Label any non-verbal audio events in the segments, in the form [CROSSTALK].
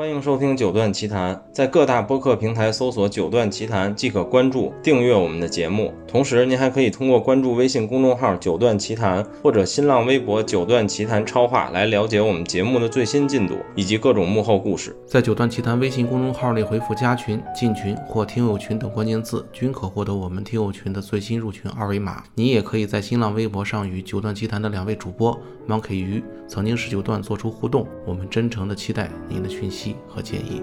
欢迎收听《九段奇谈》，在各大播客平台搜索“九段奇谈”即可关注、订阅我们的节目。同时，您还可以通过关注微信公众号“九段奇谈”或者新浪微博“九段奇谈超话”来了解我们节目的最新进度以及各种幕后故事。在“九段奇谈”微信公众号内回复“加群”“进群”或“听友群”等关键字，均可获得我们听友群的最新入群二维码。你也可以在新浪微博上与“九段奇谈”的两位主播 Monkey 鱼、曾经是九段做出互动。我们真诚的期待您的讯息和建议。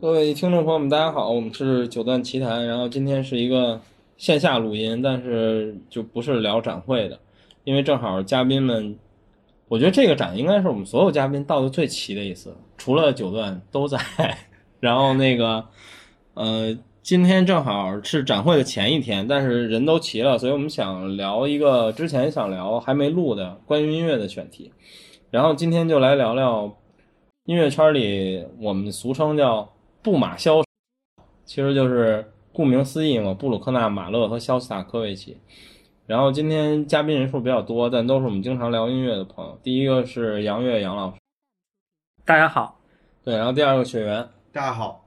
各位听众朋友们，大家好，我们是九段奇谈。然后今天是一个线下录音，但是就不是聊展会的，因为正好嘉宾们，我觉得这个展应该是我们所有嘉宾到的最齐的一次，除了九段都在。[LAUGHS] 然后那个，呃，今天正好是展会的前一天，但是人都齐了，所以我们想聊一个之前想聊还没录的关于音乐的选题。然后今天就来聊聊音乐圈里我们俗称叫。布马肖，其实就是顾名思义嘛，布鲁克纳、马勒和肖斯塔科维奇。然后今天嘉宾人数比较多，但都是我们经常聊音乐的朋友。第一个是杨越杨老师，大家好。对，然后第二个雪原，大家好。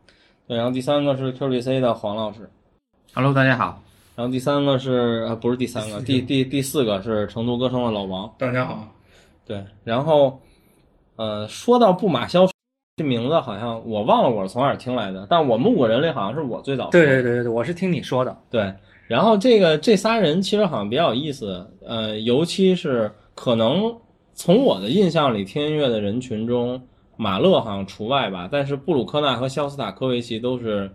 对，然后第三个是 QBC 的黄老师，Hello，大家好。然后第三个是呃，不是第三个，第 [LAUGHS] 第第四个是成都歌声的老王，大家好。对，然后呃，说到布马肖。这名字好像我忘了我是从哪儿听来的，但我们五个人里好像是我最早。对对对对对，我是听你说的。对，然后这个这仨人其实好像比较有意思，呃，尤其是可能从我的印象里听音乐的人群中，马勒好像除外吧，但是布鲁克纳和肖斯塔科维奇都是，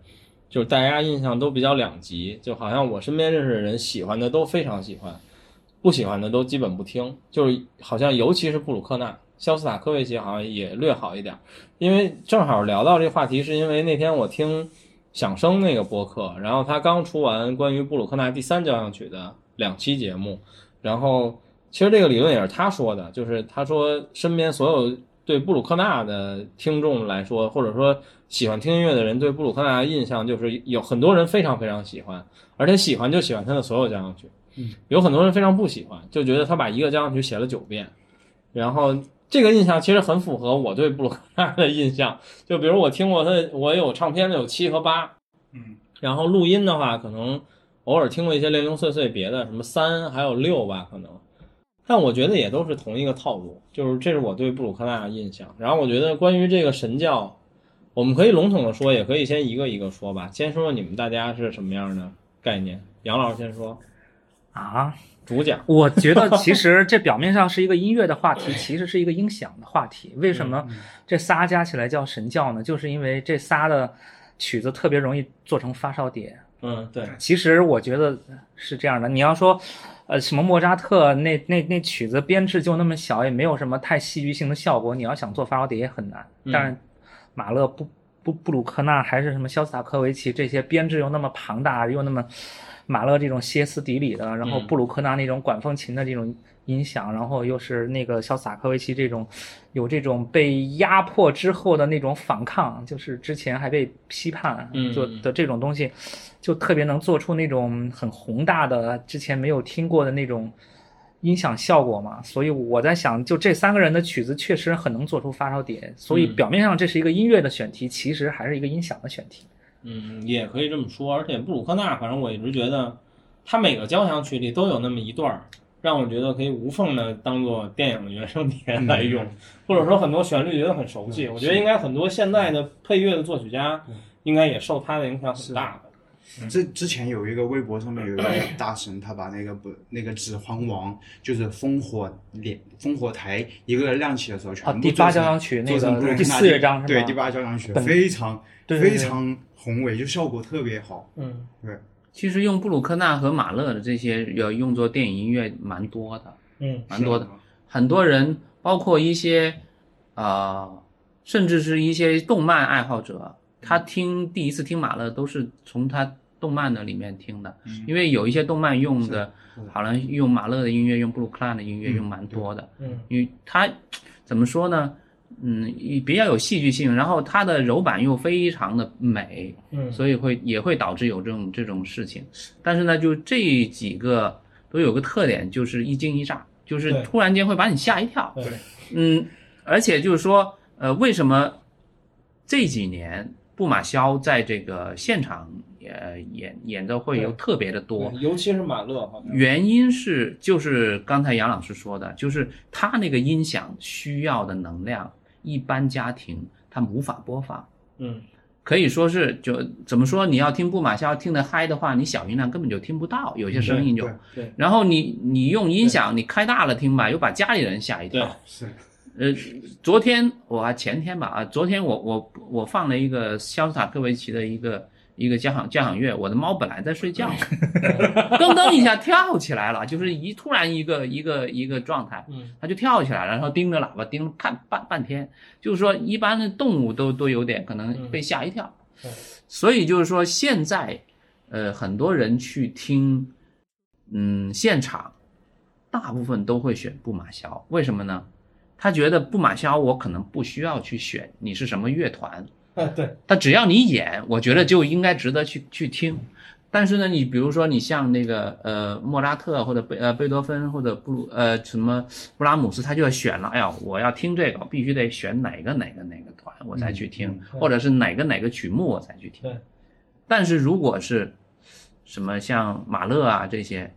就是大家印象都比较两极，就好像我身边认识的人喜欢的都非常喜欢，不喜欢的都基本不听，就是好像尤其是布鲁克纳。肖斯塔科维奇好像也略好一点，因为正好聊到这话题，是因为那天我听响声那个播客，然后他刚出完关于布鲁克纳第三交响曲的两期节目，然后其实这个理论也是他说的，就是他说身边所有对布鲁克纳的听众来说，或者说喜欢听音乐的人对布鲁克纳的印象就是有很多人非常非常喜欢，而且喜欢就喜欢他的所有交响曲，有很多人非常不喜欢，就觉得他把一个交响曲写了九遍，然后。这个印象其实很符合我对布鲁克纳的印象，就比如我听过他，我有唱片的有七和八，嗯，然后录音的话，可能偶尔听过一些零零碎碎别的，什么三还有六吧，可能，但我觉得也都是同一个套路，就是这是我对布鲁克纳的印象。然后我觉得关于这个神教，我们可以笼统的说，也可以先一个一个说吧。先说说你们大家是什么样的概念？杨老师先说，啊。主讲，我觉得其 [LAUGHS] 实这表面上是一个音乐的话题，其实是一个音响的话题。为什么这仨加起来叫神教呢？就是因为这仨的曲子特别容易做成发烧碟。嗯，对。其实我觉得是这样的。你要说，呃，什么莫扎特那那那曲子编制就那么小，也没有什么太戏剧性的效果。你要想做发烧碟也很难。但是马勒布布布鲁克纳还是什么肖斯塔科维奇这些编制又那么庞大又那么。马勒这种歇斯底里的，然后布鲁克纳那种管风琴的这种音响，然后又是那个肖斯塔科维奇这种有这种被压迫之后的那种反抗，就是之前还被批判做的这种东西，就特别能做出那种很宏大的之前没有听过的那种音响效果嘛。所以我在想，就这三个人的曲子确实很能做出发烧点。所以表面上这是一个音乐的选题，其实还是一个音响的选题。嗯，也可以这么说。而且布鲁克纳，反正我一直觉得，他每个交响曲里都有那么一段儿，让我觉得可以无缝的当做电影的原声碟来用，或者说很多旋律觉得很熟悉。我觉得应该很多现在的配乐的作曲家，应该也受他的影响很大的。这之前有一个微博上面有一个 [COUGHS] 大神，他把那个不那个《指环王》就是烽火连烽火台一个个亮起的时候，全部第八交响曲那个第四乐章是吧？对，第八交响曲非常非常。宏伟就效果特别好，嗯，对。其实用布鲁克纳和马勒的这些要用作电影音乐蛮多的，嗯，蛮多的。很多人，包括一些，呃，甚至是一些动漫爱好者，他听第一次听马勒都是从他动漫的里面听的，因为有一些动漫用的，好像用马勒的音乐，用布鲁克纳的音乐用蛮多的，嗯，因为他怎么说呢？嗯，比较有戏剧性，然后它的柔板又非常的美，嗯，所以会也会导致有这种这种事情。但是呢，就这几个都有个特点，就是一惊一乍，就是突然间会把你吓一跳。对，嗯，而且就是说，呃，为什么这几年布马肖在这个现场呃演演奏会又特别的多？尤其是马勒，原因是就是刚才杨老师说的，就是他那个音响需要的能量，一般家庭他无法播放。嗯，可以说是就怎么说？你要听布马肖听得嗨的话，你小音量根本就听不到，有些声音就。对对然后你你用音响你开大了听吧，又把家里人吓一跳。是呃，昨天我还前天吧啊，昨天我我我放了一个肖斯塔科维奇的一个一个交响交响乐，我的猫本来在睡觉，[LAUGHS] 噔噔一下跳起来了，就是一突然一个一个一个状态，嗯，它就跳起来了，然后盯着喇叭盯了看半半天，就是说一般的动物都都有点可能被吓一跳，所以就是说现在呃很多人去听嗯现场，大部分都会选布马肖，为什么呢？他觉得布马肖我可能不需要去选你是什么乐团，啊对，他只要你演，我觉得就应该值得去去听。但是呢，你比如说你像那个呃莫扎特或者贝呃贝多芬或者布鲁呃什么布拉姆斯，他就要选了，哎呀，我要听这个，我必须得选哪个哪个哪个团我才去听，嗯或者是哪个哪个曲目我才去听。对。但是如果是什么像马勒啊这些，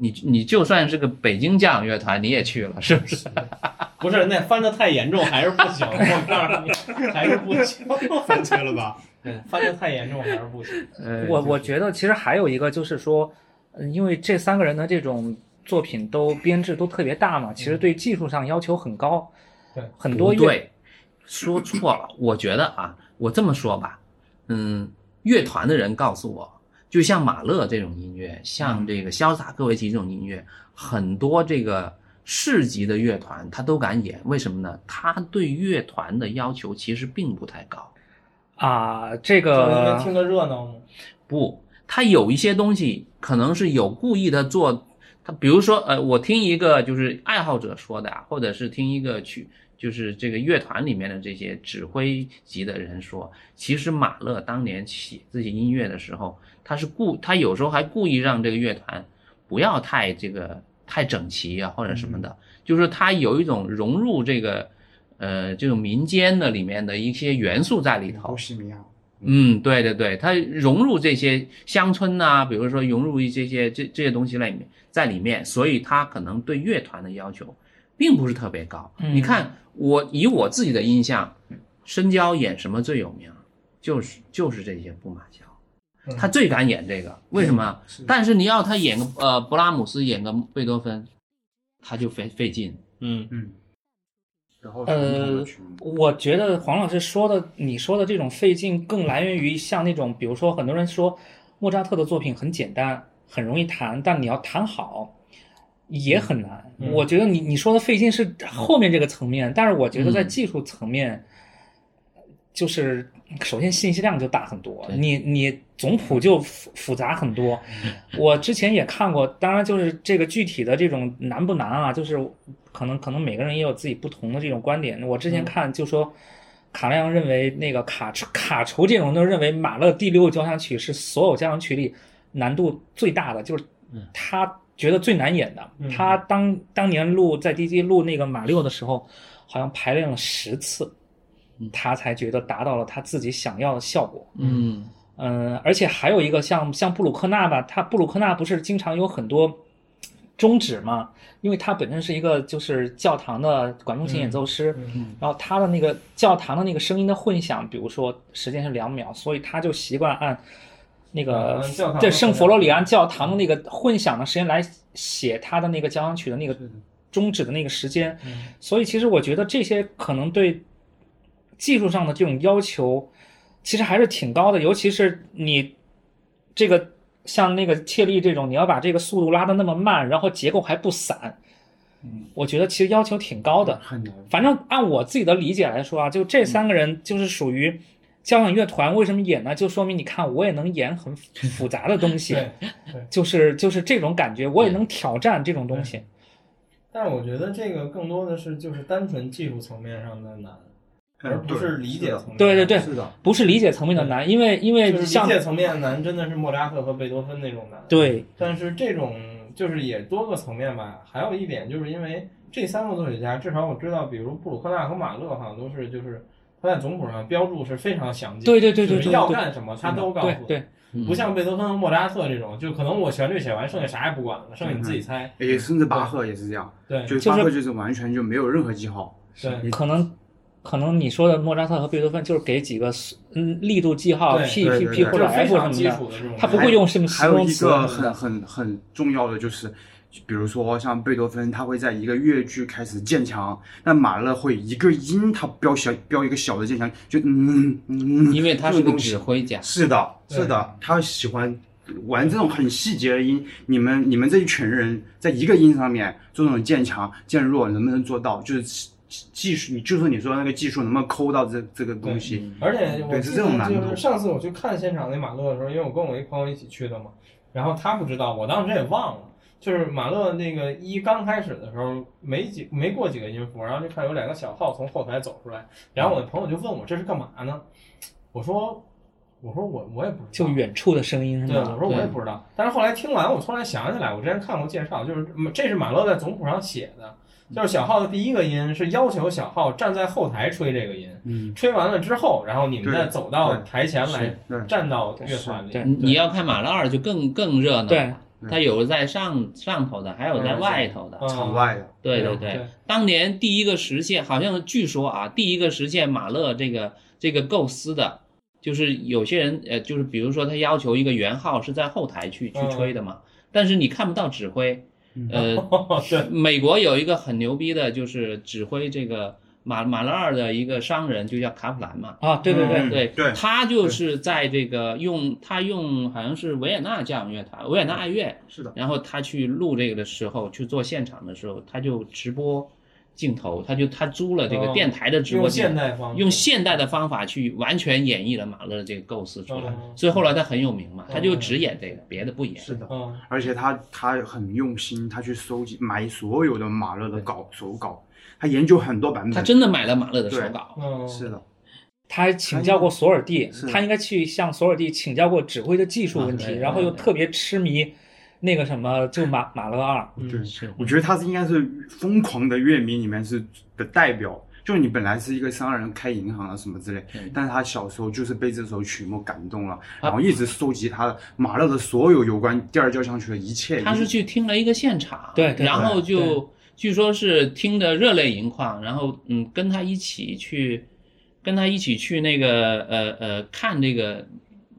你你就算是个北京交响乐团，你也去了，是不是？[LAUGHS] 不是那翻的太严重还是不行，我告诉你还是不行，[LAUGHS] 翻车了吧？对，翻的太严重还是不行。[LAUGHS] 呃，我我觉得其实还有一个就是说，嗯因为这三个人的这种作品都编制都特别大嘛，其实对技术上要求很高，对，很多乐对，说错了。我觉得啊，我这么说吧，嗯，乐团的人告诉我，就像马勒这种音乐，像这个肖斯塔科维奇这种音乐，很多这个市级的乐团他都敢演，为什么呢？他对乐团的要求其实并不太高。啊，这个听个热闹吗。不，他有一些东西可能是有故意的做，他比如说，呃，我听一个就是爱好者说的啊，或者是听一个曲，就是这个乐团里面的这些指挥级的人说，其实马勒当年写这些音乐的时候，他是故，他有时候还故意让这个乐团不要太这个太整齐啊，或者什么的，就是他有一种融入这个。呃，这种民间的里面的一些元素在里头波，西米亚，嗯，对对对，他融入这些乡村呐、比如说融入一些些这这些东西在里面，在里面，所以他可能对乐团的要求并不是特别高。嗯你看，我以我自己的印象，深交演什么最有名？就是就是这些布马肖，嗯他最敢演这个，为什么？是。但是你要他演个呃勃拉姆斯，演个贝多芬，他就费费劲。嗯。嗯，然后呃我觉得黄老师说的，你说的这种费劲，更来源于像那种，比如说很多人说莫扎特的作品很简单，很容易弹，但你要弹好也很难。嗯。我觉得你你说的费劲是后面这个层面，但是我觉得在嗯。技术层面，就是首先信息量就大很多，你你总谱就复复杂很多。我之前也看过，当然就是这个具体的这种难不难啊，就是可能可能每个人也有自己不同的这种观点。我之前看就说。卡莱扬认为，那个卡卡筹这种就认为马勒第六交响曲是所有交响曲里难度最大的，就是他觉得最难演的。嗯他当当年录在 DJ 录那个马六的时候，好像排练了十次，他才觉得达到了他自己想要的效果。嗯。嗯，而且还有一个像像布鲁克纳吧，他布鲁克纳不是经常有很多终止嘛，因为他本身是一个就是教堂的管风琴演奏师，嗯然后他的那个教堂的那个声音的混响，比如说时间是两秒，所以他就习惯按那个对圣佛罗里安教堂的那个混响的时间来写他的那个交响曲的那个终止的那个时间，嗯。所以其实我觉得这些可能对技术上的这种要求，其实还是挺高的，尤其是你这个像那个切利这种，你要把这个速度拉的那么慢，然后结构还不散，我觉得其实要求挺高的。很难。反正按我自己的理解来说啊，就这三个人就是属于交响乐团，为什么演呢？就说明你看我也能演很复杂的东西。就是就是这种感觉，我也能挑战这种东西。但是我觉得这个更多的是就是单纯技术层面上的难，而不是理解层面。对对对是的，不是理解层面的难，因为因为就是理解层面的难，真的是莫扎特和贝多芬那种难。对，但是这种就是也多个层面吧。还有一点就是因为这三个作曲家，至少我知道，比如布鲁克纳和马勒好像都是就是他在总谱上标注是非常详尽，对对对对就是要干什么他都告诉对你。对，不像贝多芬和莫扎特这种，就可能我旋律写完，剩下啥也不管了，剩下你自己猜。也甚至巴赫也是这样，对就是就巴赫就是完全就没有任何记号，对可能可能你说的莫扎特和贝多芬就是给几个嗯力度记号 p p p 或者 F 什么的，的。他不会用什么还有一形容词个很什么的。很很重要的就是，比如说像贝多芬，他会在一个乐句开始渐强，那马勒会一个音他标小标一个小的渐强，就嗯嗯，因为他是指挥家，是的，是的，他喜欢玩这种很细节的音。你们你们这一群人在一个音上面做这种渐强渐弱，能不能做到？就是技术，你就是你说那个技术能不能抠到这这个东西？而且我对是这种难度就是上次我去看现场那马勒的时候，因为我跟我一朋友一起去的嘛，然后他不知道，我当时也忘了。就是马勒那个一刚开始的时候，没几没过几个音符，然后就看有两个小号从后台走出来，然后我的朋友就问我这是干嘛呢？我说我说我我也不知道，就远处的声音是对，吗？我说我也不知道。但是后来听完，我突然想起来，我之前看过介绍，就是这是马勒在总谱上写的，就是小号的第一个音是要求小号站在后台吹这个音，嗯，吹完了之后，然后你们再走到台前来站到乐团里。对你你要看马勒二就更更热闹，对，他有在上上头的，还有在外头的，嗯场外的，对对对对，当年第一个实现，好像据说啊，第一个实现马勒这个这个构思的，就是有些人呃，就是比如说他要求一个圆号是在后台去去嗯吹的嘛，但是你看不到指挥，呃，[LAUGHS] 对，美国有一个很牛逼的，就是指挥这个马马勒二的一个商人，就叫卡普兰嘛。啊，对对对，嗯对，对。他就是在这个用他用好像是维也纳交响乐团、维也纳爱乐，是的，然后他去录这个的时候，去做现场的时候，他就直播镜头，他就他租了这个哦电台的直播用，现代方式。用现代的方法去完全演绎了马勒的这个构思出来，哦。所以后来他很有名嘛，他就只演这个，别的不演。是的。嗯，而且他他很用心，他去收集买所有的马勒的稿手稿，他研究很多版本。他真的买了马勒的手稿，嗯，是的，他还请教过索尔蒂，他应该去向索尔蒂请教过指挥的技术问题，然后又特别痴迷那个什么，就马马勒二，对，是我觉得他是应该是疯狂的乐迷里面是的代表。就是你本来是一个商人，开银行啊什么之类，但是他小时候就是被这首曲目感动了，然后一直收集他的马勒的所有有关第二交响曲的一切。他是去听了一个现场，对对然后就据说是听得热泪盈眶，然后嗯，跟他一起去，跟他一起去那个呃呃看这个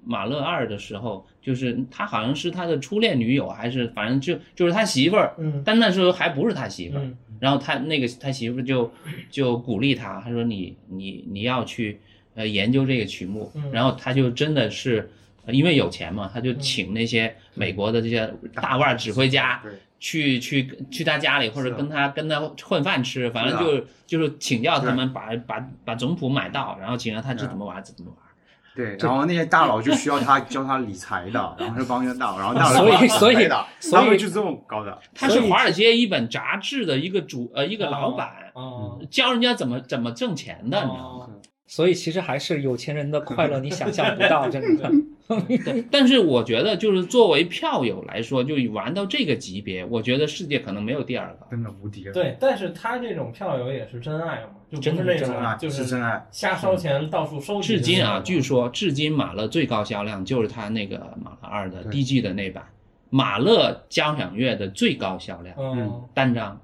马勒二的时候，就是他好像是他的初恋女友，还是反正就就是他媳妇儿，嗯。但那时候还不是他媳妇儿，嗯。然后他那个他媳妇就就鼓励他，他说你你你要去呃研究这个曲目，嗯。然后他就真的是呃因为有钱嘛，他就请那些美国的这些大腕儿指挥家对去去去他家里或者跟他跟他混饭吃，反正是就就是请教他们把把把总谱买到，然后请教他这怎么玩这怎么玩。对，然后那些大佬就需要他 [LAUGHS] 教他理财的，然后就帮着大佬，然后大佬所以所以的，所以他们就这么搞的。他是华尔街一本杂志的一个主呃一个老板，嗯教人家怎么怎么挣钱的，你知道吗？哦所以其实还是有钱人的快乐，你想象不到，[LAUGHS] 真的。对，[LAUGHS] 但是我觉得，就是作为票友来说，就玩到这个级别，我觉得世界可能没有第二个。真的无敌了，对，但是他这种票友也是真爱嘛，就不是那真的真种爱就是真爱，瞎烧钱到处收。至今啊，据说至今马勒最高销量就是他那个马勒二的 DG 的那版，马勒交响乐的最高销量嗯，单张。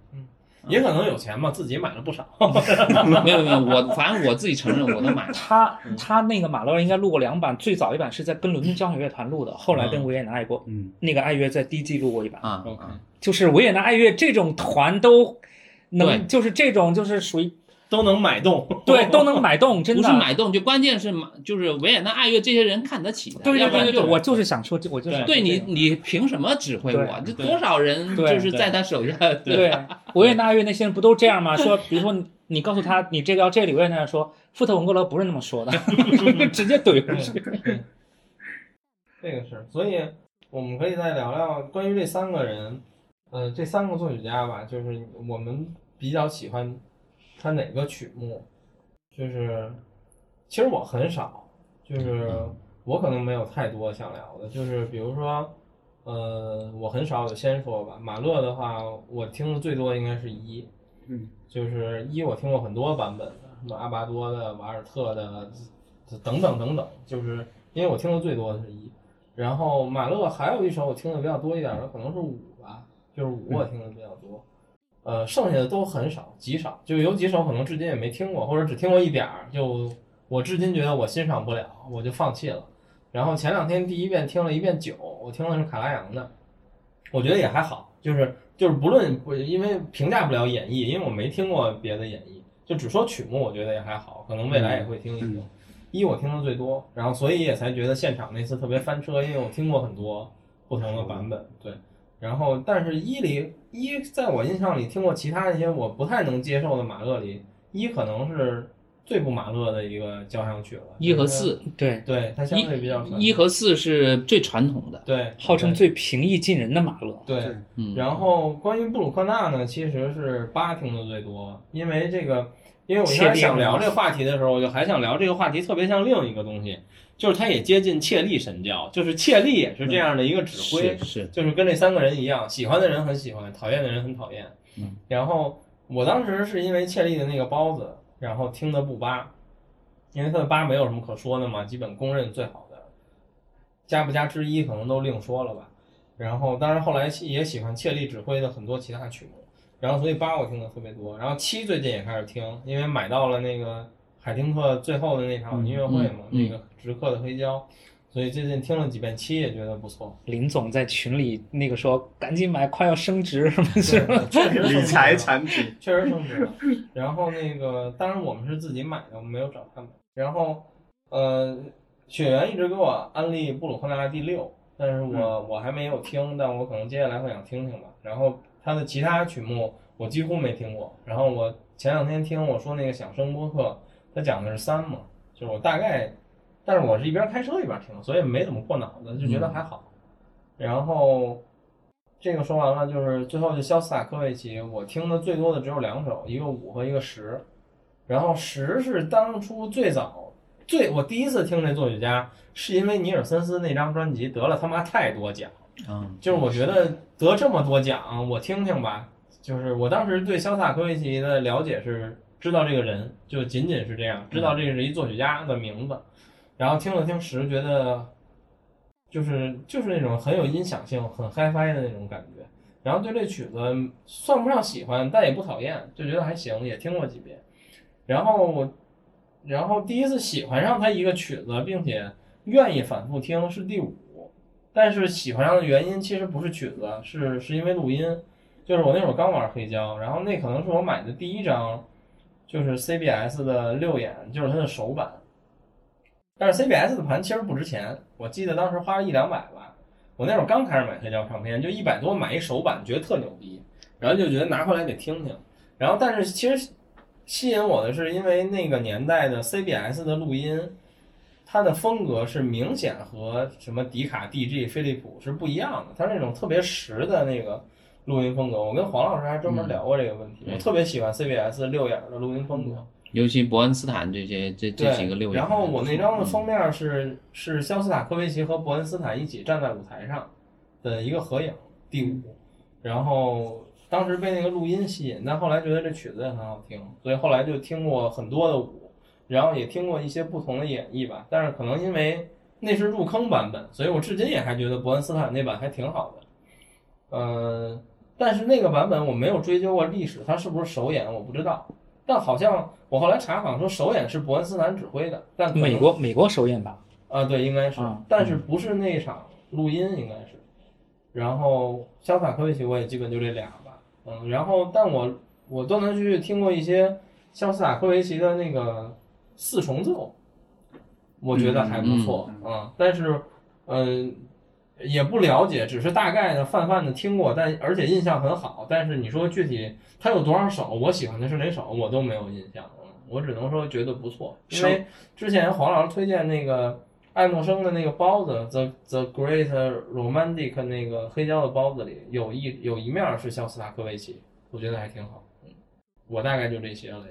也可能有钱嘛，自己买了不少。[LAUGHS] 没有没有，我反正我自己承认我能买。他他那个马勒应该录过两版，最早一版是在跟伦敦交响乐团录的，后来跟维也纳爱国，嗯，那个爱乐在第一季录过一版。啊 OK 啊，就是维也纳爱乐这种团都能，就是这种就是属于都能买动，对都能买动，真的。不是买动，就关键是买，就是维也纳爱乐这些人看得起的，对对对对我就是想说，我就是想对你你凭什么指挥我？这多少人就是在他手下，对维也纳爱乐那些人不都这样吗？[LAUGHS] 说比如说你你告诉他你这个要这里，维也纳人说。富特文格勒不是那么说的，[LAUGHS] 直接怼回去。这个是，所以我们可以再聊聊关于这三个人，呃，这三个作曲家吧，就是我们比较喜欢他哪个曲目，就是其实我很少，就是我可能没有太多想聊的，就是比如说，呃，我很少有先说吧。马勒的话，我听的最多应该是一，嗯，就是一我听过很多版本的，什么阿巴多的、瓦尔特的，等等等等，就是因为我听的最多的是一。然后马勒还有一首我听的比较多一点的，可能是五吧，就是五我听的比较多。呃，剩下的都很少，极少，就有几首可能至今也没听过，或者只听过一点儿，就我至今觉得我欣赏不了，我就放弃了。然后前两天第一遍听了一遍九，我听的是卡拉扬的，我觉得也还好，就是就是不论不因为评价不了演绎，因为我没听过别的演绎，就只说曲目，我觉得也还好，可能未来也会听一听。一我听的最多，然后所以也才觉得现场那次特别翻车，因为我听过很多不同的版本，对。然后但是一里一在我印象里听过其他一些我不太能接受的马勒里，一可能是最不马勒的一个交响曲了。一和四，对，对它相对比较传一和四是最传统的，对号称最平易近人的马勒。对。嗯，然后关于布鲁克纳呢，其实是八听的最多，因为这个，因为我一开始想聊这个话题的时候，我就还想聊这个话题特别像另一个东西，就是它也接近切利神教，就是切利也是这样的一个指挥，是是，就是跟这三个人一样，喜欢的人很喜欢，讨厌的人很讨厌。嗯，然后我当时是因为切利的那个包子，然后听的不八，因为他的八没有什么可说的嘛，基本公认最好的，加不加之一可能都另说了吧。然后当然后来也喜欢切利指挥的很多其他曲目，然后所以八我听的特别多，然后七最近也开始听，因为买到了那个海丁克最后的那场音乐会嘛，那个直客的黑胶。所以最近听了几遍七，也觉得不错。林总在群里那个说赶紧买，快要升值什么是吧？[LAUGHS] 确实理财产品，确实升值了。然后那个，当然我们是自己买的，我们没有找他们。然后，呃，雪原一直给我安利布鲁克纳第六，但是我、我还没有听，但我可能接下来会想听听吧。然后他的其他曲目我几乎没听过。然后我前两天听我说那个响声播客，他讲的是三嘛，就是我大概，但是我是一边开车一边听，所以没怎么过脑子，就觉得还好。然后这个说完了，就是最后就肖斯塔科维奇，我听的最多的只有两首，一个五和一个十。然后十是当初最早最我第一次听这作曲家，是因为尼尔森斯那张专辑得了他妈太多奖，嗯，就是我觉得得这么多奖，我听听吧。就是我当时对肖斯塔科维奇的了解是知道这个人，就仅仅是这样，知道这是一作曲家的名字。然后听了听时，觉得就是就是那种很有音响性、很 HiFi 的那种感觉。然后对这曲子算不上喜欢，但也不讨厌，就觉得还行，也听过几遍。然后我，然后第一次喜欢上他一个曲子，并且愿意反复听是第五，但是喜欢上的原因其实不是曲子，是是因为录音。就是我那会儿刚玩黑胶，然后那可能是我买的第一张，就是 CBS 的六眼，就是它的首版。但是 CBS 的盘其实不值钱，我记得当时花了一两百吧。我那会儿刚开始买黑胶唱片，就一百多买一首版，觉得特牛逼，然后就觉得拿回来得听听。然后但是其实吸引我的是因为那个年代的 CBS 的录音，它的风格是明显和什么迪卡、DG、飞利浦是不一样的，它是那种特别实的那个录音风格。我跟黄老师还专门聊过这个问题，嗯我特别喜欢 CBS 六眼的录音风格。尤其伯恩斯坦这些这这几个六眼，然后我那张的封面是是肖斯塔科维奇和伯恩斯坦一起站在舞台上的一个合影，第五。然后当时被那个录音吸引，但后来觉得这曲子也很好听，所以后来就听过很多的舞，然后也听过一些不同的演绎吧。但是可能因为那是入坑版本，所以我至今也还觉得伯恩斯坦那版还挺好的。呃，但是那个版本我没有追究过历史，它是不是首演我不知道。但好像我后来查，好像说首演是伯恩斯坦指挥的，但美国美国首演吧，啊，对，应该是，啊但是不是那场录音，应该是。然后肖斯塔科维奇我也基本就这俩吧，嗯，然后但我我断断续续听过一些肖斯塔科维奇的那个四重奏，我觉得还不错，嗯，但是嗯。也不了解，只是大概的泛泛的听过，但而且印象很好。但是你说具体他有多少首，我喜欢的是哪首，我都没有印象。嗯，我只能说觉得不错，因为之前黄老师推荐那个爱默生的那个包子，The The Great Romantic 那个黑胶的包子里有一有一面是肖斯塔科维奇，我觉得还挺好。嗯，我大概就这些了。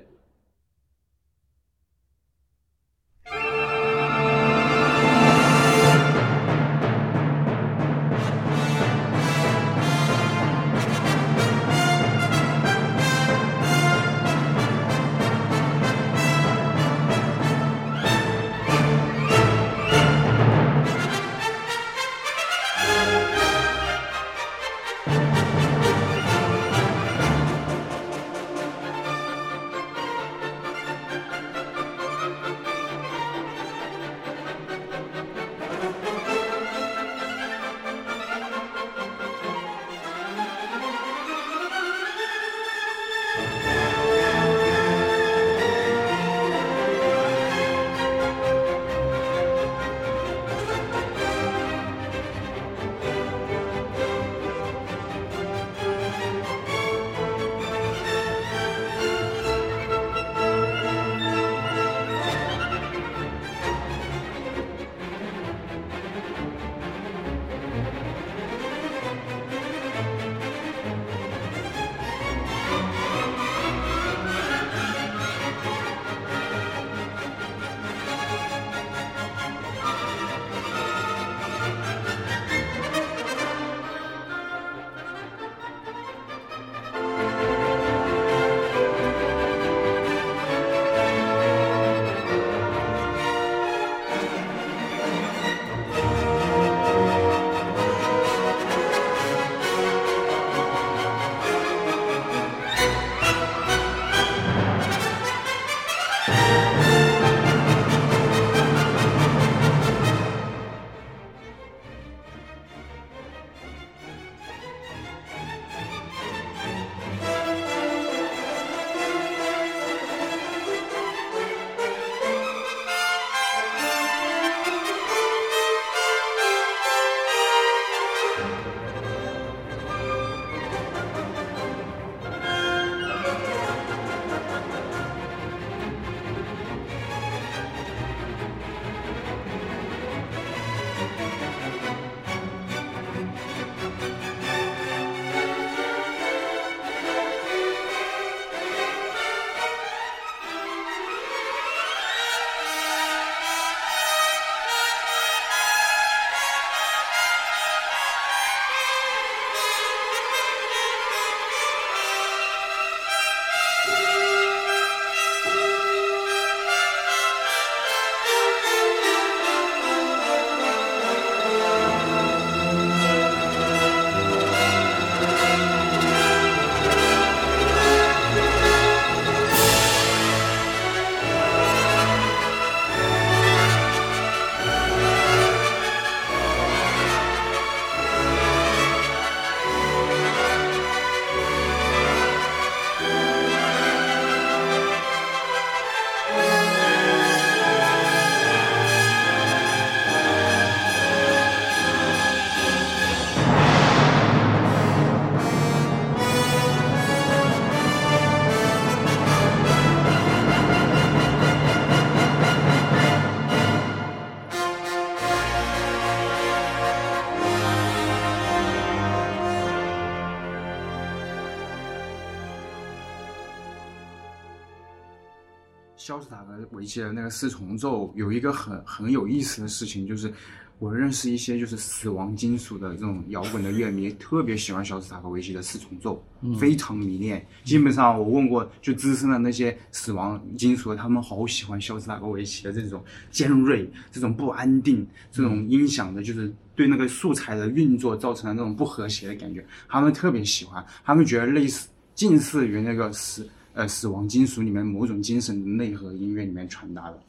肖斯塔科维奇的那个四重奏有一个很很有意思的事情，就是我认识一些就是死亡金属的这种摇滚的乐迷，特别喜欢肖斯塔科维奇的四重奏，非常迷恋。基本上我问过就资深的那些死亡金属，他们好喜欢肖斯塔科维奇的这种尖锐、这种不安定、这种音响的，就是对那个素材的运作造成了那种不和谐的感觉，他们特别喜欢，他们觉得类似近似于那个死呃死亡金属里面某种精神的内核音乐里面传达的。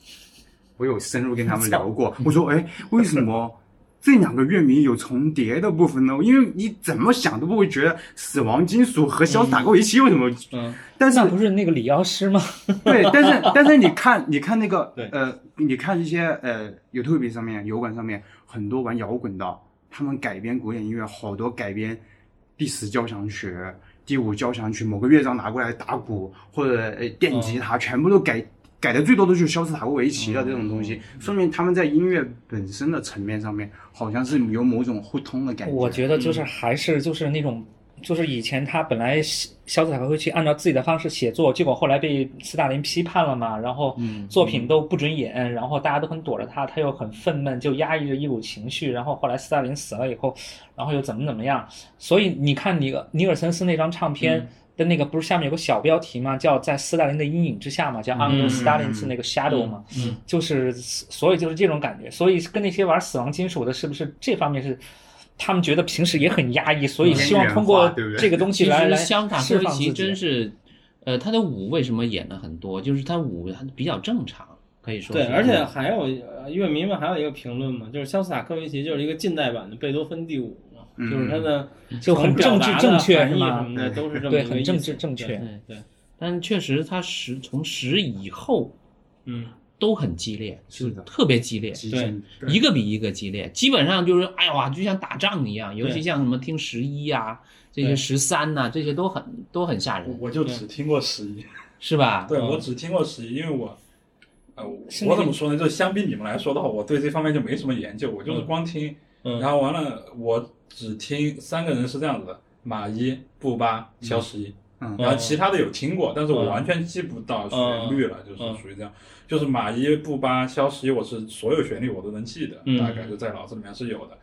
我有深入跟他们聊过，我说，哎，为什么这两个乐迷有重叠的部分呢？因为你怎么想都不会觉得死亡金属和肖斯塔科维奇有什么，嗯，但是不是那个李药师吗？[LAUGHS] 对，但是但是你看，你看那个呃，你看一些呃 YouTube 上面油管上面很多玩摇滚的，他们改编古典音乐，好多改编第十交响曲、第五交响曲某个乐章拿过来打鼓或者呃电吉他，全部都改。改的最多的就是肖斯塔科维奇的这种东西，说明他们在音乐本身的层面上面，好像是有某种互通的感觉。我觉得就是还是就是那种，就是以前他本来肖斯塔科维奇按照自己的方式写作，结果后来被斯大林批判了嘛，然后作品都不准演，然后大家都很躲着他，他又很愤懑，就压抑着一股情绪，然后后来斯大林死了以后，然后又怎么怎么样，所以你看尼尼尔森斯那张唱片。的那个不是下面有个小标题吗？叫在斯大林的阴影之下嘛，叫 Under Stalin's 那个 shadow 嘛，就是所以就是这种感觉，所以跟那些玩死亡金属的，是不是这方面是他们觉得平时也很压抑，所以希望通过这个东西其来来实香卡释科维奇放自己。真是，呃，他的舞为什么演的很多？就是他舞他比较正常，可以说对，而且还有呃乐迷们还有一个评论嘛，就是肖斯塔科维奇就是一个近代版的贝多芬第五嘛，嗯。就是他的就很政治正确什么的都是这么对，一个政治正确。对对，但确实他十从十以后嗯，都很激烈，是的。就特别激烈，极限一个比一个激烈，基本上就是哎呀，就像打仗一样。尤其像什么听十一啊，这些十三呐，这些都很都很吓人，我就只听过十一，是吧？对嗯。我只听过十一，因为我，呃，我怎么说呢？就相比你们来说的话，我对这方面就没什么研究，我就是光听，嗯。然后完了，我只听三个人是这样子的：马一、布巴、肖十一。嗯。然后其他的有听过，但是我嗯。完全记不到旋律了，就是嗯。属于这样。就是马一、布巴、肖十一，我是所有旋律我都能记得，嗯。大概就在脑子里面是有的。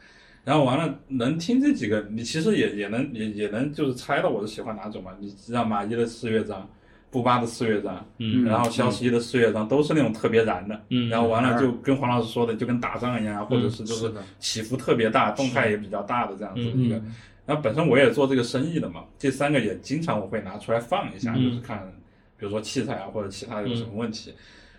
然后完了，能听这几个，你其实也也能也也能就是猜到我是喜欢哪种嘛。你知道马一的四乐章，布巴的四乐章，嗯。然后肖十一的四乐章都是那种特别燃的，嗯。然后完了就跟黄老师说的，就跟打仗一样，或者是就是起伏特别大，动态也比较大的这样子嗯。一个。然后本身我也做这个生意的嘛，这三个也经常我会拿出来放一下，嗯。就是看，比如说器材啊或者其他有什么问题，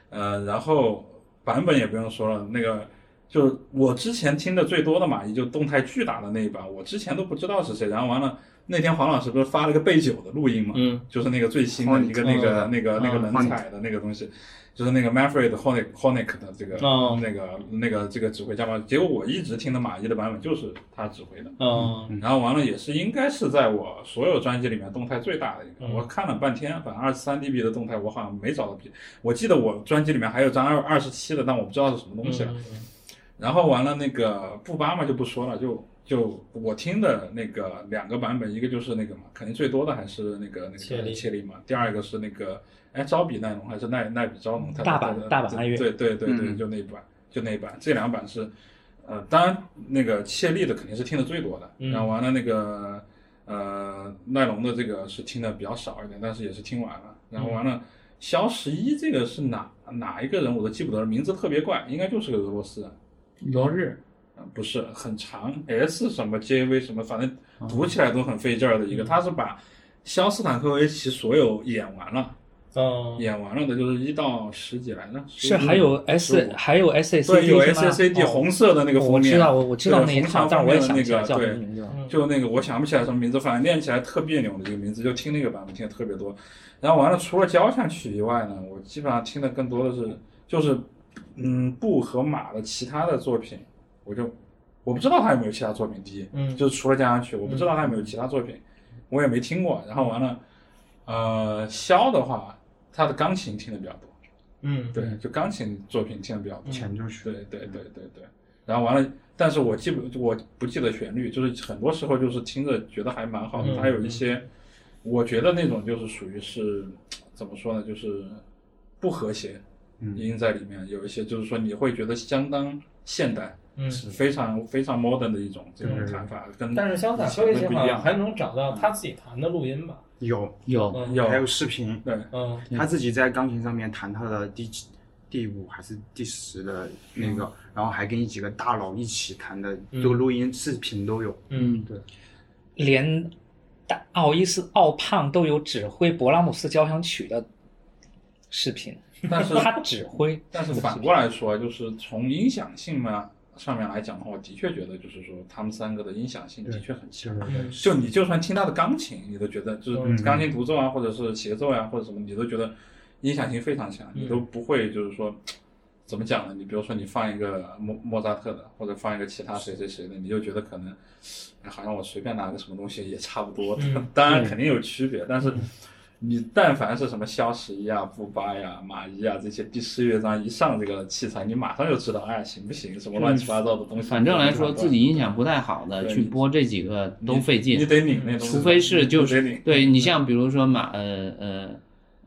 呃，然后版本也不用说了，那个就是我之前听的最多的嘛，也就动态巨大的那一版，我之前都不知道是谁，然后完了那天黄老师不是发了个备酒的录音嘛，嗯，就是那个最新的一个那个嗯那个那个嗯能踩的那个东西。就是那个 Manfred Honeck Honeck 的这个、哦。那个那个这个指挥家嘛，结果我一直听的马依的版本就是他指挥的，嗯然后完了也是应该是在我所有专辑里面动态最大的一个，嗯。我看了半天，反正二十三 dB 的动态我好像没找到比，我记得我专辑里面还有张二二十七的，但我不知道是什么东西了。嗯然后完了那个布巴嘛就不说了，就就我听的那个两个版本，一个就是那个嘛，肯定最多的还是那个那个切利嘛，第二个是那个哎招比奈龙还是奈奈比招龙，他大阪他大阪爱乐对对对对，嗯。就那一版就那一版，这两版是呃，当然那个切利的肯定是听的最多的，嗯。然后完了那个呃奈龙的这个是听的比较少一点，但是也是听完了，然后完了。肖十一这个是哪哪一个人我都记不得，名字特别怪，应该就是个俄罗斯人。罗日呃不是很长，S 什么 JV 什么，反正读起来都很费劲儿的一个。他是把肖斯坦科维奇所有演完了，嗯演完了的就是一到十几来着，是还有 S 还有 SAC 对有是吗 SACD 哦红色的那个封面，我知道我我知道那一套，对红长但是我也想不起来叫什么对名字了。就那个我想不起来什么名字，反正念起来特别扭的这个名字，就听那个版本听的特别多。然后完了，除了交响曲以外呢，我基本上听的更多的是就是嗯布和马的其他的作品，我就我不知道他有没有其他作品。第一，嗯就是除了交响曲，我不知道他有没有其他作品，我也没听过。然后完了，呃，肖的话，他的钢琴听的比较多，嗯。对，就钢琴作品听的比较多。前奏曲对对对对对，然后完了，但是我记不我不记得旋律，就是很多时候就是听着觉得还蛮好的，嗯。它有一些，我觉得那种就是属于是怎么说呢，就是不和谐嗯。音在里面，有一些就是说你会觉得相当现代，嗯。是非常非常 modern 的一种这种弹法，跟但是潇洒以前科技的不一样。好像还能找到他自己弹的录音吧？有有。嗯有还有视频，对，嗯。他自己在钢琴上面弹他的第几、第五还是第十的那个，然后还跟几个大佬一起弹的，这个录音视频都有。嗯对，连大奥伊斯奥胖都有指挥勃拉姆斯交响曲的视频，但是他指挥，但是反过来说，就是从音响性嘛上面来讲的话，我的确觉得就是说他们三个的音响性的确很强。嗯就你就算听他的钢琴，你都觉得就是嗯钢琴独奏啊，或者是协奏呀、或者什么，你都觉得音响性非常强，你都不会就是说怎么讲呢？你比如说你放一个莫莫扎特的，或者放一个其他谁谁谁的，你就觉得可能哎好像我随便拿个什么东西也差不多。嗯当然肯定有区别，但是你但凡是什么肖十一啊、布巴呀、马一啊这些第十乐章一上这个器材，你马上就知道哎行不行，什么乱七八糟的东西。反正来说，自己音响不太好的去播这几个都费劲你，得拧那东西，除非是就是你对你像比如说马呃呃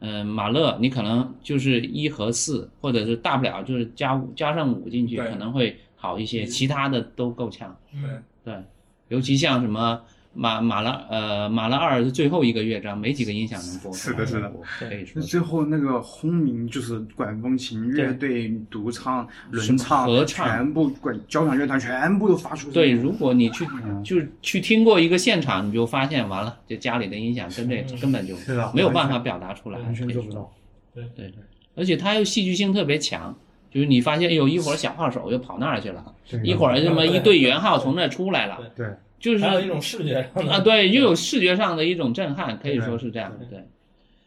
呃马勒，你可能就是一和四，或者是大不了就是加五加上五进去可能会好一些，其他的都够呛。对对，尤其像什么马马拉呃马拉二是最后一个乐章，没几个音响能播出来。是的是的。可以说。最后那个轰鸣就是管风琴乐队、独唱、轮唱、合唱。全部管交响乐团全部都发出声对，如果你去嗯。就是去听过一个现场，你就发现完了，就家里的音响跟这根本就没有办法表达出来，完全可以说做不到。对对，而且它又戏剧性特别强，就是你发现，哎呦，一会儿小号手又跑那儿去了，一会儿这么一队圆号从那儿出来了，对，就是还有一种视觉上的啊，对，又有视觉上的一种震撼，可以说是这样，对。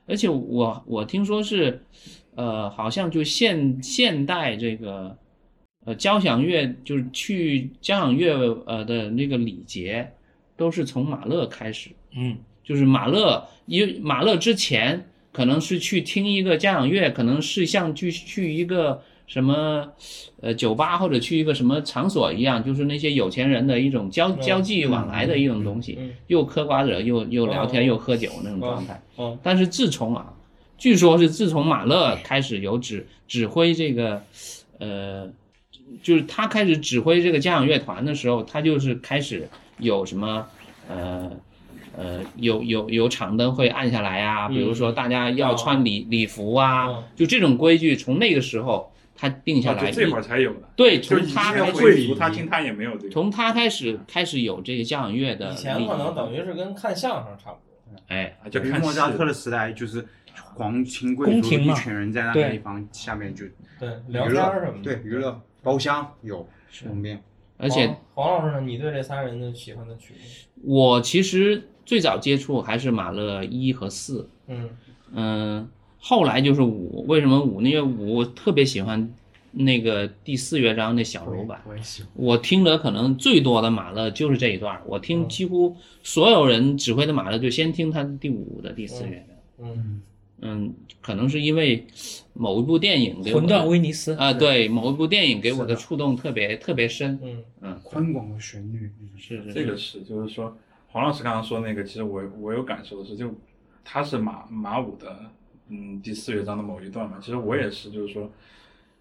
而且我我听说是，呃，好像就现现代这个，呃，交响乐就是去交响乐呃的那个礼节，都是从马勒开始，嗯，就是马勒，因为马勒之前可能是去听一个交响乐，可能是像去去一个什么呃酒吧或者去一个什么场所一样，就是那些有钱人的一种交交际往来的一种东西，嗯又嗑瓜子又又聊天哦又喝酒那种状态。哦但是自从啊，据说是自从马勒开始有指指挥这个，呃，就是他开始指挥这个交响乐团的时候，他就是开始有什么呃。呃，有有有场灯会暗下来啊，比如说大家要穿礼礼服啊嗯，就这种规矩，从那个时候他定下来，哦就这会儿才有的。对，从他开始，他听他也没有这个。从他开始开始有这个交响乐的以前可能等于是跟看相声差不多。哎，啊就看莫扎特的时代就是皇亲贵族宫廷嘛一群人在那个地方下面就对，聊天什么的。对娱乐包厢有旁边。而且黄黄老师呢，你对这仨人的喜欢的曲目？我其实最早接触还是马勒一和四，嗯嗯，后来就是五。为什么五？因为五我特别喜欢那个第四乐章那小柔版。我也喜欢。我听的可能最多的马勒就是这一段，我听嗯几乎所有人指挥的马勒就先听他第五的第四乐章。嗯嗯，可能是因为某一部电影给我魂断威尼斯啊，对，某一部电影给我的触动特别特别深。嗯嗯，宽广的旋律，是是这个是，就是说，黄老师刚刚说那个，其实我我有感受的是，就他是马马五的，嗯，第四乐章的某一段嘛。其实我也是，就是说，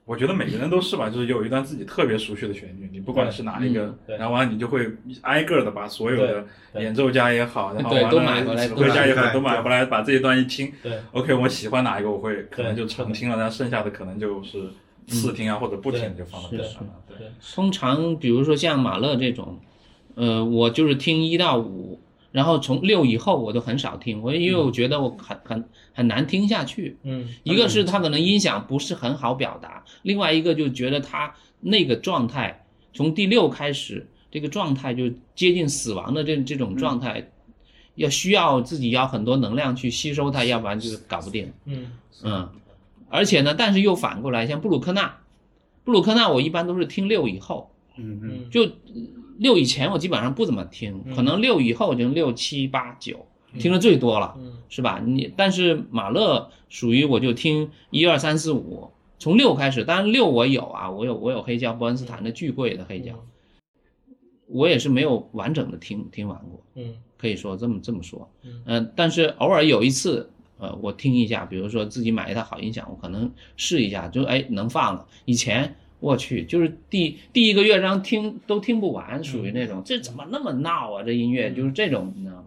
我觉得每个人都是吧，就是有一段自己特别熟悉的旋律，你不管是哪一个，对然后完了你就会挨个的把所有的演奏家也好，然后完了都买回来指挥家也好，都买回来，把这一段一听对，OK，我喜欢哪一个，我会可能就对常听了，然后剩下的可能就是次听啊，或者不听就放到是边上了，对。对通常比如说像马勒这种，呃，我就是听一到五，然后从六以后我都很少听，我因为我觉得我很很很难听下去。嗯一个是他可能音响不是很好表达，另外一个就觉得他那个状态，从第六开始，这个状态就接近死亡的这这种状态，要需要自己要很多能量去吸收它，要不然就是搞不定。嗯嗯，而且呢，但是又反过来，像布鲁克纳，布鲁克纳我一般都是听六以后，嗯嗯，嗯。就六以前我基本上不怎么听，嗯。可能六以后就六七八九听的最多了，嗯。是吧？你但是马勒属于我就听一二三四五，从六开始，当然六我有啊，我有我有黑胶，伯恩斯坦的巨贵的黑胶，我也是没有完整的听听完过，嗯。可以说这么这么说，嗯。嗯、但是偶尔有一次呃，我听一下，比如说自己买一套好音响，我可能试一下，就哎能放了。以前我去，就是第第一个乐章听都听不完，属于那种、这怎么那么闹啊？这音乐就是这种，你知道吗？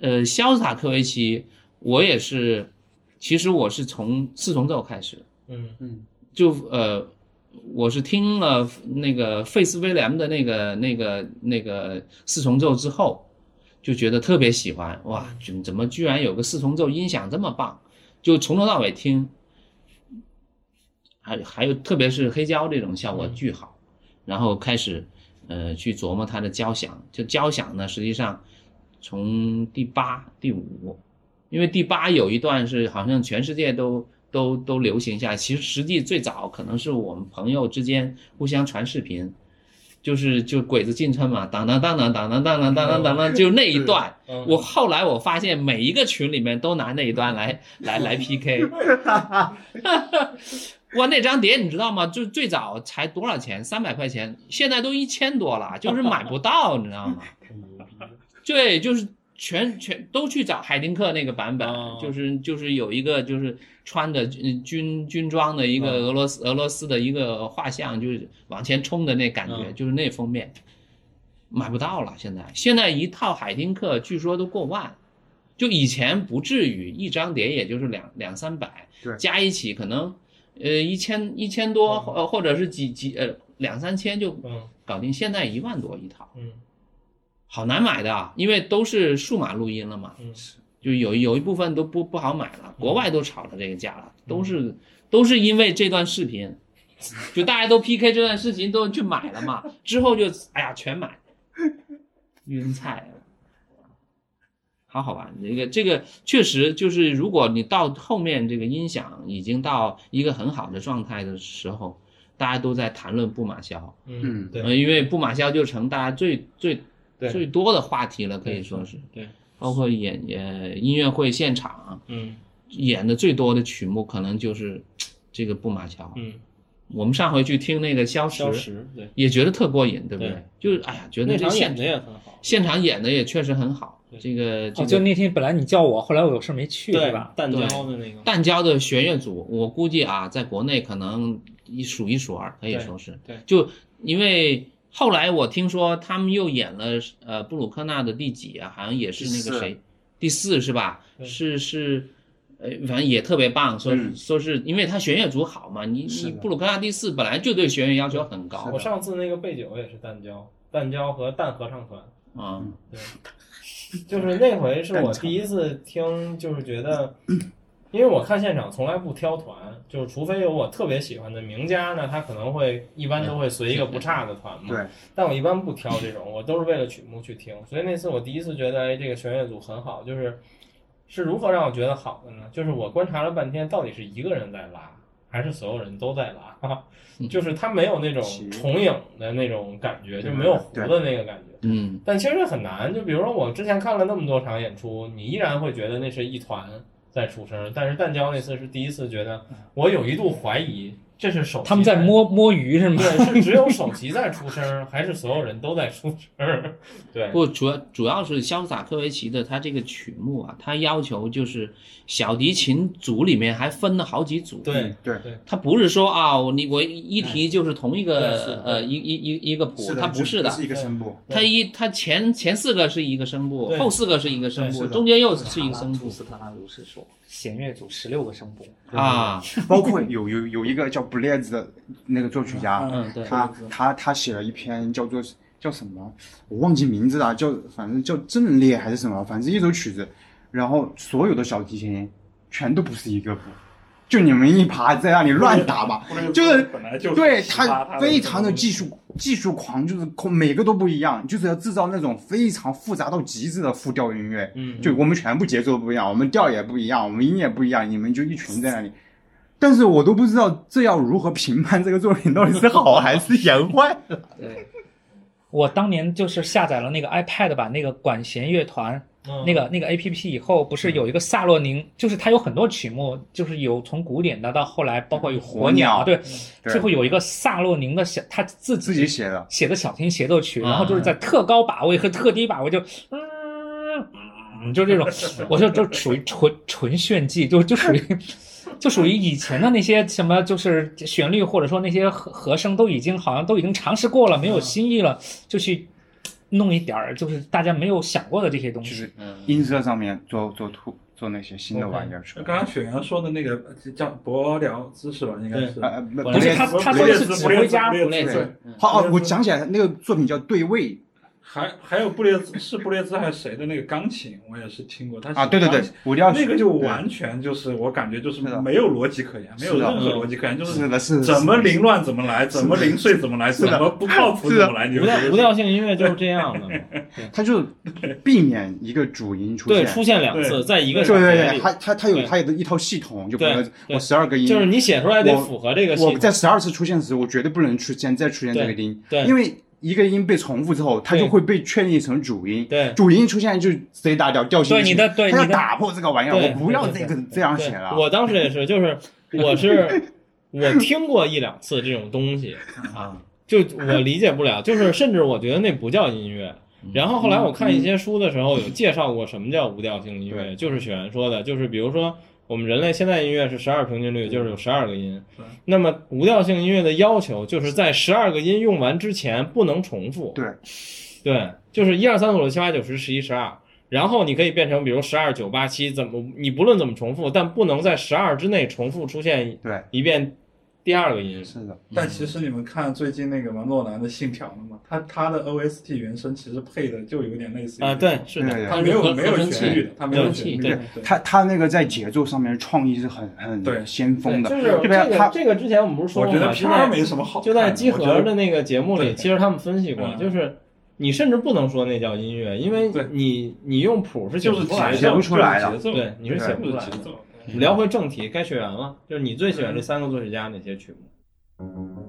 呃，肖斯塔科维奇，我也是，其实我是从四重奏开始，嗯嗯就呃，我是听了那个费斯威廉的那个那个那个四重奏之后，就觉得特别喜欢，哇，怎怎么居然有个四重奏音响这么棒？就从头到尾听，还还有特别是黑胶这种效果巨好，然后开始呃去琢磨它的交响，就交响呢，实际上从第八、第五，因为第八有一段是好像全世界都都都流行下来，其实实际最早可能是我们朋友之间互相传视频，就是就鬼子进村嘛，当当当当当当当当当当当当，就那一段。嗯我后来我发现每一个群里面都拿那一段来来来 PK。[LAUGHS] [LAUGHS] [LAUGHS] 哇，那张碟你知道吗？就最早才多少钱？三百块钱，现在都一千多了，就是买不到，你知道吗？[LAUGHS] 对，就是全全都去找海丁克那个版本，哦就是就是有一个就是穿的呃军军装的一个俄罗斯、俄罗斯的一个画像，就是往前冲的那感觉，嗯就是那封面买不到了。现在现在一套海丁克据说都过万，就以前不至于一张碟也就是两两三百，对加一起可能呃一千一千多，呃或者是几几呃两三千就嗯。搞定，现在一万多一套。嗯。好难买的啊，因为都是数码录音了嘛，嗯。就有有一部分都不不好买了，国外都炒了这个价了，都是都是因为这段视频，就大家都 PK 这段视频都去买了嘛，之后就哎呀全买，晕菜了，好好玩，这个这个确实就是，如果你到后面这个音响已经到一个很好的状态的时候，大家都在谈论布马肖，嗯，对呃，因为布马肖就成大家最最对最多的话题了，可以说是，对，包括演呃音乐会现场嗯演的最多的曲目，可能就是这个布马肖。嗯，我们上回去听那个消失，对，也觉得特过瘾，对不对就是哎呀，觉得这现演的也很好，现场演的也确实很好。对这个这哦，就那天本来你叫我，后来我有事没去，对吧？蛋对胶的那个，蛋胶的弦乐组，我估计啊，在国内可能一数一数二，可以说是。对就因为后来我听说他们又演了呃布鲁克纳的第几啊，好像也是那个谁，第四是吧？是是，呃，反正也特别棒，说、嗯说是因为他弦乐组好嘛，你你布鲁克纳第四本来就对弦乐要求很高我上次那个背景也是蛋胶，蛋胶和蛋合唱团，啊，[LAUGHS] 就是那回是我第一次听，就是觉得，因为我看现场从来不挑团，就是除非有我特别喜欢的名家呢，他可能会一般都会随一个不差的团嘛。对，但我一般不挑这种，我都是为了曲目去听。所以那次我第一次觉得，哎，这个弦乐组很好，就是是如何让我觉得好的呢？就是我观察了半天，到底是一个人在拉，还是所有人都在拉？就是他没有那种重影的那种感觉，就没有糊的那个感觉。嗯，但其实很难。就比如说我之前看了那么多场演出，你依然会觉得那是一团在出声，但是蛋胶那次是第一次觉得，我有一度怀疑这是首席他们在摸摸鱼是吗？对，是只有首席在出声，还是所有人都在出声？对，不，主要主要是肖斯塔科维奇的他这个曲目啊，他要求就是小提琴组里面还分了好几组。对对对，他不是说啊，我你我一提就是同一个呃一一一一个谱是，他不是的不，是一个声部，他一他前前四个是一个声部，后四个是一个声部，中间又是一个声部斯特拉如是说，弦乐组十六个声部，啊，[LAUGHS] 包括有有有一个叫 Blaze 的那个作曲家，嗯对他他他写了一篇叫做叫什么，我忘记名字了，叫反正叫阵列还是什么，反正一首曲子，然后所有的小提琴全都不是一个谱，就你们一排在那里乱打吧，就是本来就是对他非常的技术技术狂，就是空每个都不一样，就是要制造那种非常复杂到极致的复调音乐。嗯就我们全部节奏不一样，我们调也不一样，我们音也不一样，你们就一群在那里。但是我都不知道这要如何评判这个作品到底是好还是演坏。[LAUGHS] 对，我当年就是下载了那个 iPad 版那个管弦乐团。嗯。那个那个 A P P 以后不是有一个萨洛宁，就是它有很多曲目，就是有从古典的到后来，包括有火火鸟对，对最后有一个萨洛宁的小他自自己写的，写的小提琴协奏曲，啊然后就是在特高把位和特低把位就嗯就这种，[LAUGHS] 我就就属于纯纯炫技，就就属于就属于以前的那些什么，就是旋律或者说那些和和声都已经好像都已经尝试过了，没有新意了，就去弄一点儿就是大家没有想过的这些东西。就是音色上面做做突做那些新的玩意儿出来。刚刚雪阳说的那个叫柏辽姿是吧？应该是。呃，不不是他他说的是指挥家好哦，我想起来了，那个作品叫《对位》还还有布列兹是布列兹还是谁的那个钢琴，我也是听过。他啊，对对对那个就完全就是我感觉就是没有逻辑可言，没有任何逻辑可言，就是的是怎么凌乱怎么来，怎么零碎怎么来，怎么不靠谱怎么来。你无调无调性音乐就是这样的嘛，[LAUGHS] 他就避免一个主音出现。对，出现两次，在一个对对对，他他他有对他有一套系统，就比如说我十二个音，就是你写出来得符合这个。我在十二次出现时，我绝对不能出现再出现这个音，对因为一个音被重复之后，它就会被确立成主音，对。主音出现就 C 大调调性对你的对你的。打破这个玩意儿，我不要这个这样写了，我当时也是，就是我是我听过一两次这种东西，[LAUGHS] 啊，就我理解不了，就是甚至我觉得那不叫音乐。然后后来我看一些书的时候有介绍过什么叫无调性音乐，就是雪原说的，就是比如说我们人类现在音乐是十二平均律，就是有十二个音。那么无调性音乐的要求就是在十二个音用完之前不能重复。对。对，就是一二三四五六七八九十十一十二，然后你可以变成比如十二九八七，怎么你不论怎么重复，但不能在十二之内重复出现对，一遍第二个音。是的，但其实你们看最近那个王诺兰的《信条》了吗？他他的 OST 原声其实配的就有点类似于啊，对，是的，对他没有没有旋律的，他没有对旋律对。他他那个在节奏上面创意是很很对。先锋的，就是这个这个之前我们不是说我觉得过吗？片儿没什么好，就在集合的那个节目里，其实他们分析过，嗯。就是你甚至不能说那叫音乐，因为你你用谱是写就是不出来节奏写不出来的。节奏对你是写不出来的。我们聊回正题，该学员了，就是你最喜欢这三个作曲家哪些曲目？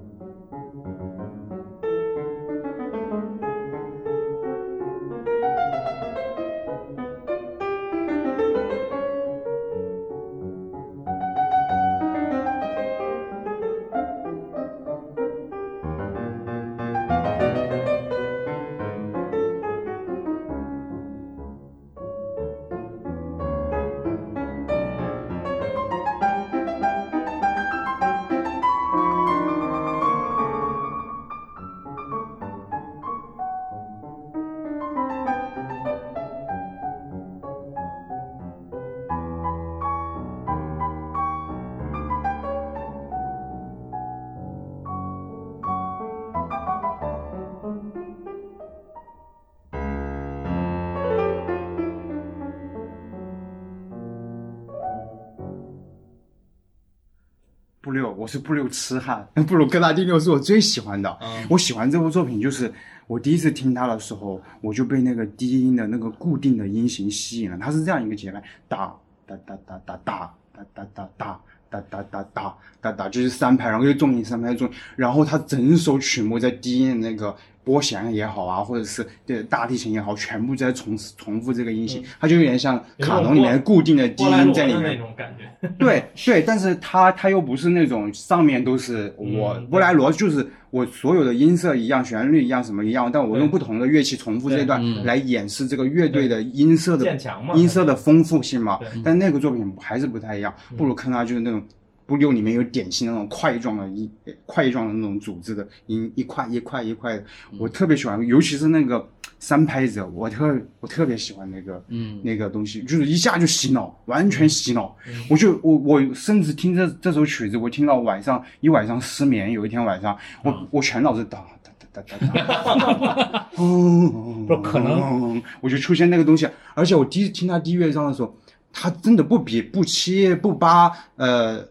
我是布六痴汉，布鲁克纳第六是我最喜欢的。嗯我喜欢这部作品，就是我第一次听它的时候，我就被那个低音的那个固定的音型吸引了。它是这样一个节拍，哒哒哒哒哒哒哒哒哒哒。哒哒哒哒哒哒，就是三拍，然后又重音三拍重音，然后它整首曲目在低音的那个拨弦也好啊，或者是对大提琴也好，全部在重重复这个音型，它就有点像卡农里面固定的低音在里面那。种感觉。对对，但是它它又不是那种上面都是我嗯波莱罗，就是我所有的音色一样，旋律一样，什么一样，但我用不同的乐器重复这段来演示这个乐队的音色的音色的丰富性嘛。但那个作品还是不太一样，布鲁克纳就是那种。不六里面有典型的那种块状的一，块状的那种组织的音，一块一块一块的，我特别喜欢，尤其是那个三拍子，我特我特别喜欢那个，嗯那个东西，就是一下就洗脑，完全洗脑。我就我我甚至听这这首曲子，我听到晚上一晚上失眠。有一天晚上，我、我全脑子哒哒哒哒哒不是可能，我就出现那个东西。而且我第一次听他第一乐章的时候，他真的不比不七不八，呃。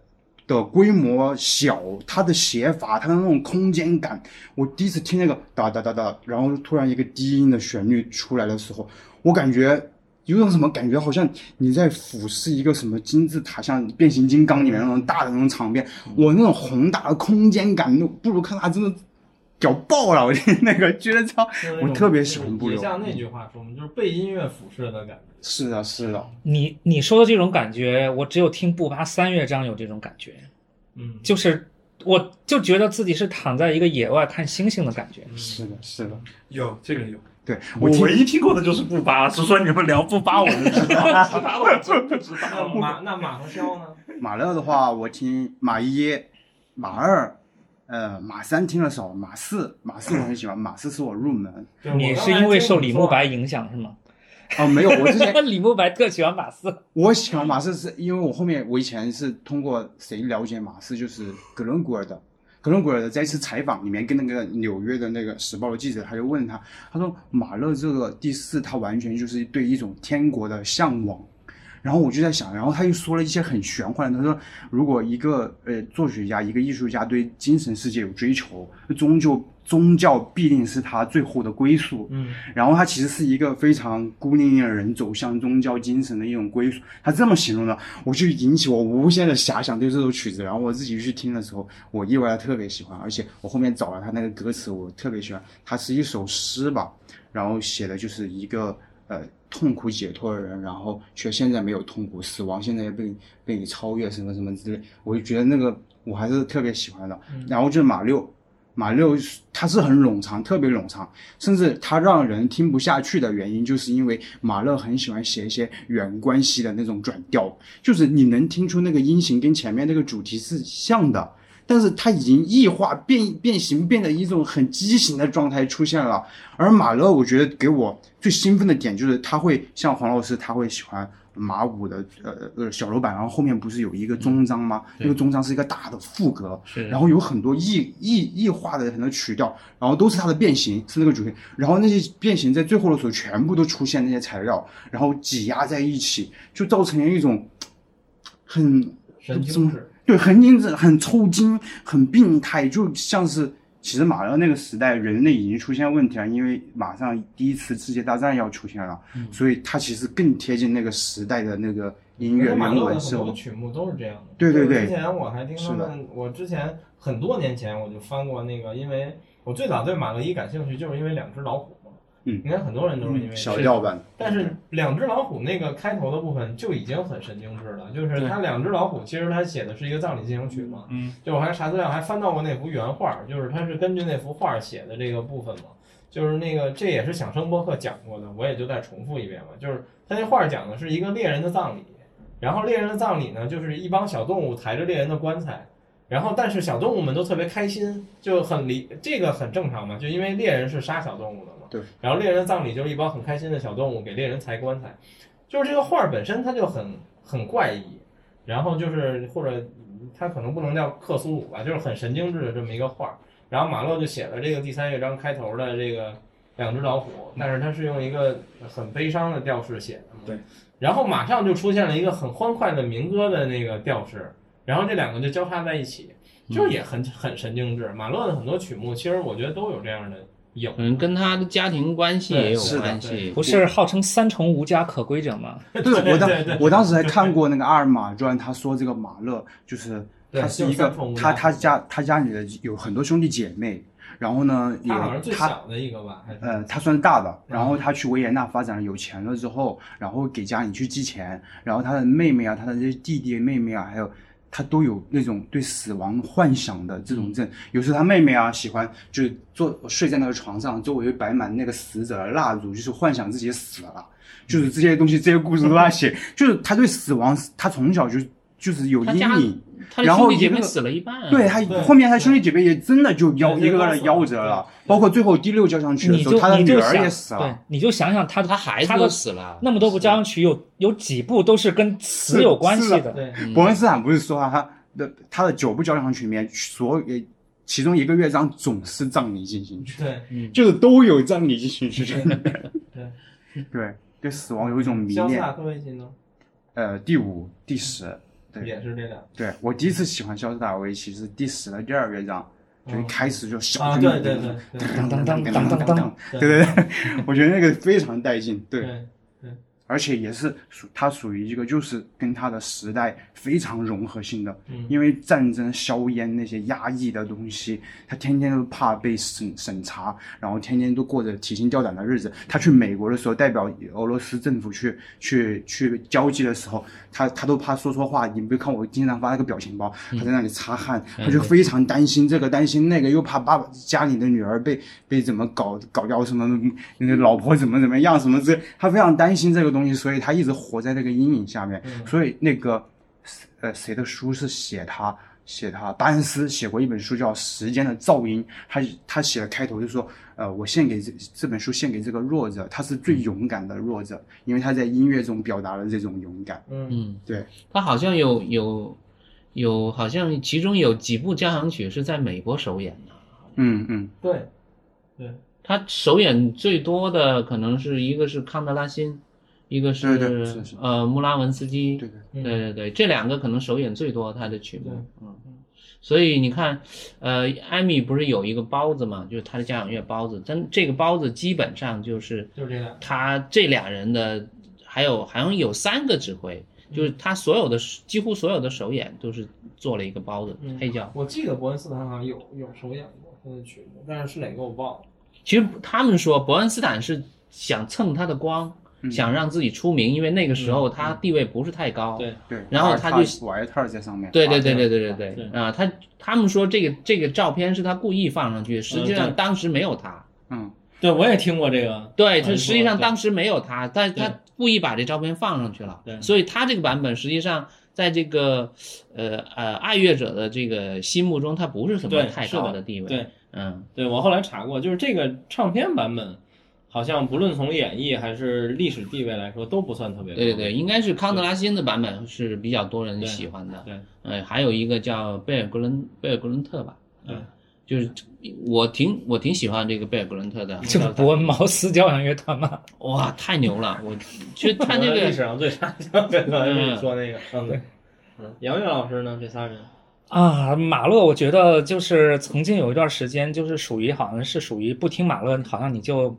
的规模小，它的写法，它的那种空间感，我第一次听那个哒哒哒哒，然后突然一个低音的旋律出来的时候，我感觉有种什么感觉，好像你在俯视一个什么金字塔，像变形金刚里面那种大的那种场面，我那种宏大的空间感，那不如看它真的屌爆了，我听 [LAUGHS] 那个觉得超，我特别喜欢布留。像那句话说我们，就是被音乐腐蚀的感觉。是的，是的，你你说的这种感觉，我只有听布巴三乐章有这种感觉，嗯，就是我就觉得自己是躺在一个野外看星星的感觉。是的，是的。有这个有，对我我唯一听过的就是布巴，是说你们聊布巴我就知道，其他的我真不知那道。马那马和肖呢？马勒的话，我听马一、马二，呃，马三听的少，马四，马四我很喜欢，马四是我入门。你是因为受李慕白影响是吗？哦，没有，我之前 [LAUGHS] 李慕白特喜欢马四，我喜欢马四是因为我后面我以前是通过谁了解马四，就是格伦古尔的。格伦古尔的在一次采访里面，跟那个纽约的那个时报的记者，他就问他，他说马勒这个第四，他完全就是对一种天国的向往。然后我就在想，然后他又说了一些很玄幻的，他说如果一个呃作曲家、一个艺术家对精神世界有追求，终究宗教必定是他最后的归宿。嗯，然后他其实是一个非常孤零零的人走向宗教精神的一种归宿。他这么形容的，我就引起我无限的遐想对这首曲子。然后我自己去听的时候，我意外的特别喜欢，而且我后面找了他那个歌词，我特别喜欢。它是一首诗吧，然后写的就是一个呃痛苦解脱的人，然后却现在没有痛苦，死亡现在也被被你超越什么什么之类，我就觉得那个我还是特别喜欢的。然后就是马六，马六它是很冗长，特别冗长，甚至它让人听不下去的原因，就是因为马勒很喜欢写一些远关系的那种转调，就是你能听出那个音型跟前面那个主题是像的。但是它已经异化变变形，变得一种很畸形的状态出现了。而马勒，我觉得给我最兴奋的点就是他会像黄老师，他会喜欢马五的呃呃小楼板，然后后面不是有一个终章吗？那个终章是一个大的副歌，是然后有很多异异异化的很多曲调，然后都是它的变形，是那个主题。然后那些变形在最后的时候全部都出现那些材料，然后挤压在一起，就造成了一种很神怎么经质。对，很精致、很抽筋、很病态，就像是其实马勒那个时代，人类已经出现问题了，因为马上第一次世界大战要出现了，所以它其实更贴近那个时代的那个音乐马原文是勒的很多曲目都是这样的。对对对之前我还听他们，我之前很多年前我就翻过那个，因为我最早对马勒一感兴趣，就是因为两只老虎嘛。嗯应该很多人都是因为小但是两只老虎那个开头的部分就已经很神经质了，就是他两只老虎，其实他写的是一个葬礼进行曲嘛。嗯，就我还查资料，还翻到过那幅原画，就是他是根据那幅画写的这个部分嘛。就是那个，这也是响声播客讲过的，我也就再重复一遍吧。就是他那画讲的是一个猎人的葬礼，然后猎人的葬礼呢，就是一帮小动物抬着猎人的棺材，然后但是小动物们都特别开心，就很理这个很正常嘛，就因为猎人是杀小动物的嘛。对。然后猎人的葬礼就是一帮很开心的小动物给猎人抬棺材，就是这个画儿本身它就很很怪异，然后就是或者它可能不能叫克苏鲁吧，就是很神经质的这么一个画儿。然后马勒就写了这个第三乐章开头的这个两只老虎，但是它是用一个很悲伤的调式写的嘛。对。然后马上就出现了一个很欢快的民歌的那个调式，然后这两个就交叉在一起，就是也很很神经质。马勒的很多曲目，其实我觉得都有这样的影子。可能跟他的家庭关系也有关系。不是号称三重无家可归者吗？[LAUGHS] 对我当我当时还看过那个阿尔玛传，他说这个马勒就是他是一个他他家他家里的有很多兄弟姐妹，然后呢也他好像最小的一个吧，呃，他算是大的，然嗯后他去维也纳发展了，有钱了之后，然后给家里去寄钱，然后他的妹妹啊，他的这些弟弟妹妹啊，还有他都有那种对死亡幻想的这种症。有时候他妹妹啊，喜欢就是坐睡在那个床上，周围摆满那个死者的蜡烛，就是幻想自己死了。就是这些东西，这些故事都他写，就是他对死亡，他从小就就是有阴影。他然后兄弟姐妹一个死了一半啊，对他后面他兄弟姐妹也真的就夭一个个的夭折了，包括最后第六交响曲的时候，他的女儿也死对了。，你就想想他他孩子都死了，那么多部交响曲有有几部都是跟死有关系是的。伯恩斯坦不是说啊他的他的九部交响曲里面，所有其中一个乐章总是葬礼进行曲，对，就是都有葬礼进行曲。对。对，[LAUGHS] 对死亡有一种迷恋。呃，第五、第十，对。也是这两对我第一次喜欢肖斯塔维奇是第十的第二乐章，就一开始就小啊，叮对对对当当当当当当当，对对对，我觉得那个非常带劲。对。对，而且也是属它属于一个就是跟它的时代非常融合性的，因为战争、硝烟那些压抑的东西，他天天都怕被审审查，然后天天都过着提心吊胆的日子。他去美国的时候，代表俄罗斯政府去去去交际的时候，他他都怕说错话。你别看我经常发那个表情包，他在那里擦汗，他就非常担心这个担心那个，又怕爸爸家里的女儿被被怎么搞搞掉什么，那个老婆怎么怎么样什么之类，他非常担心这个东西，所以他一直活在那个阴影下面。所以那个呃谁的书是写他写他巴恩斯写过一本书叫《时间的噪音》，他他写的开头就说，呃，我献给这这本书献给这个弱者，他是最勇敢的弱者，因为他在音乐中表达了这种勇敢。嗯，对，他好像有有有，好像其中有几部交响曲是在美国首演的。嗯嗯，对，他首演最多的可能是一个是康德拉辛，一个是呃穆拉文斯基，对对，对。对对，这两个可能首演最多他的曲目，嗯，所以你看，呃，艾米不是有一个包子嘛，就是他的交响乐包子，但这个包子基本上就是就是这样。他这俩人的，还有好像有三个指挥，就是他所有的几乎所有的首演都是做了一个包子黑胶。我记得伯恩斯坦好像有有首演过他的曲目，但是是哪个我忘了。其实他们说伯恩斯坦是想蹭他的光，想让自己出名，因为那个时候他地位不是太高。对对，然后他就玩一套在上面，对对对对对对对对啊！他他们说这个这个照片是他故意放上去，实际上当时没有他。嗯，对，我也听过这个。对，他他实际上当时没有他，但是他故意把这照片放上去了。对所以他这个版本实际上在这个呃呃爱乐者的这个心目中，他不是什么，太高的地位。对，嗯，对我后来查过，就是这个唱片版本，好像不论从演绎还是历史地位来说，都不算特别高。对对对，应该是康德拉辛的版本是比较多人喜欢的。对，呃，还有一个叫贝尔格伦贝尔格伦特吧。嗯，就是我挺我挺喜欢这个贝尔格伦特的。这个伯恩茅斯交响乐团嘛，[LAUGHS] 哇，太牛了！我其实他这 [LAUGHS] 历史上最差的，对吧？就是你说那个，嗯，对，嗯，杨岳老师呢？这仨人，啊，马勒，我觉得就是曾经有一段时间，就是属于好像是属于不听马勒，好像你就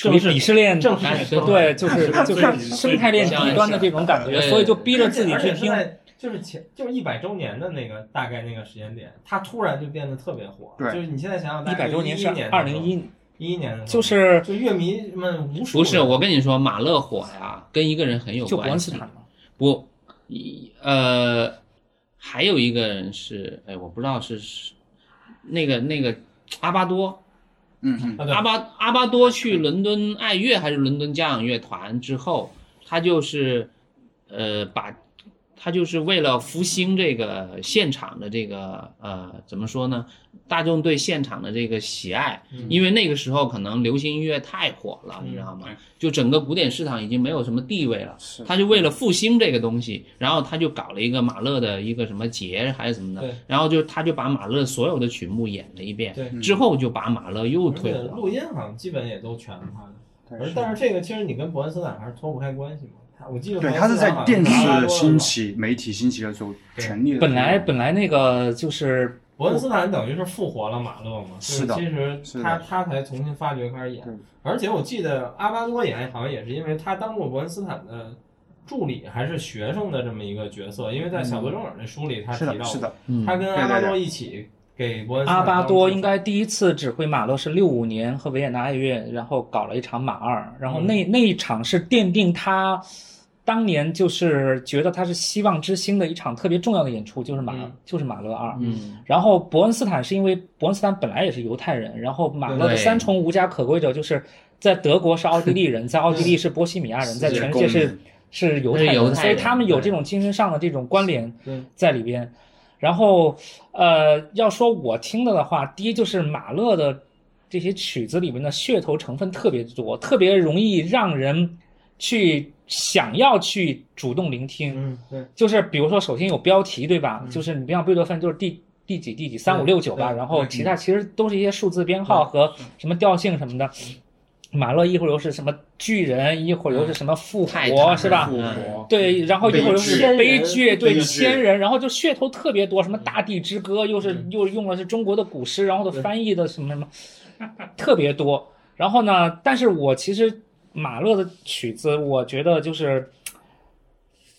属于鄙视链，正式哎对对，就是 [LAUGHS] 就是生态链底端的这种感觉，所以就逼着自己去听。就是前就是一百周年的那个大概那个时间点，他突然就变得特别火。对就是你现在想想，一百周年是一年，二零一，一一年的，就是就乐迷们无数不是我跟你说，马勒火呀，跟一个人很有就伯恩关系。斯坦嘛。不，一呃，还有一个人是，哎，我不知道是是那个那个阿巴多，嗯嗯，阿巴阿巴多去伦敦爱乐还是伦敦交响乐团之后，他就是呃把，他就是为了复兴这个现场的这个呃怎么说呢？大众对现场的这个喜爱，因为那个时候可能流行音乐太火了，你知道吗？就整个古典市场已经没有什么地位了，他就为了复兴这个东西，然后他就搞了一个马勒的一个什么节还是什么的，然后就他就把马勒所有的曲目演了一遍，之后就把马勒又推火了。录音好像基本也都全是他的。但是这个其实你跟伯恩斯坦还是脱不开关系嘛。他我记得对，他是在电视兴，起、媒体兴起的时候，对全力的本来本来那个就是伯恩斯坦等于是复活了马勒嘛。就是的其实他他才重新发掘开始演，而且我记得阿巴多演好像也是因为他当过伯恩斯坦的。助理还是学生的这么一个角色，因为在小泽征尔那书里他提到过，是的，是的，嗯他跟阿巴多一起给伯恩斯坦阿巴多应该第一次指挥马勒是六五年和维也纳爱乐，然后搞了一场马二，然后那、那一场是奠定他当年就是觉得他是希望之星的一场特别重要的演出，就是马、嗯就是马勒二。嗯，然后伯恩斯坦是因为伯恩斯坦本来也是犹太人，然后马勒的三重无家可归者就是在德国是奥地利人，[LAUGHS] 在奥地利是波西米亚人，在全世界是是犹太人，太人所以他们有这种精神上的这种关联在里边。然后，呃，要说我听的的话，第一就是马勒的这些曲子里面的噱头成分特别多，特别容易让人去想要去主动聆听。嗯，对，就是比如说，首先有标题，对吧？就是你不像贝多芬，就是第第几第几三五六九吧，然后其他其实都是一些数字编号和什么调性什么的。马勒一会儿又是什么巨人，一会儿又是什么复活，是吧？复嗯活，对，然后一会儿又是悲悲剧，对悲剧千人，然后就噱头特别多，什么《大地之歌》又是又用了是中国的古诗，然后的翻译的什么什么，特别多。然后呢，但是我其实马勒的曲子，我觉得就是。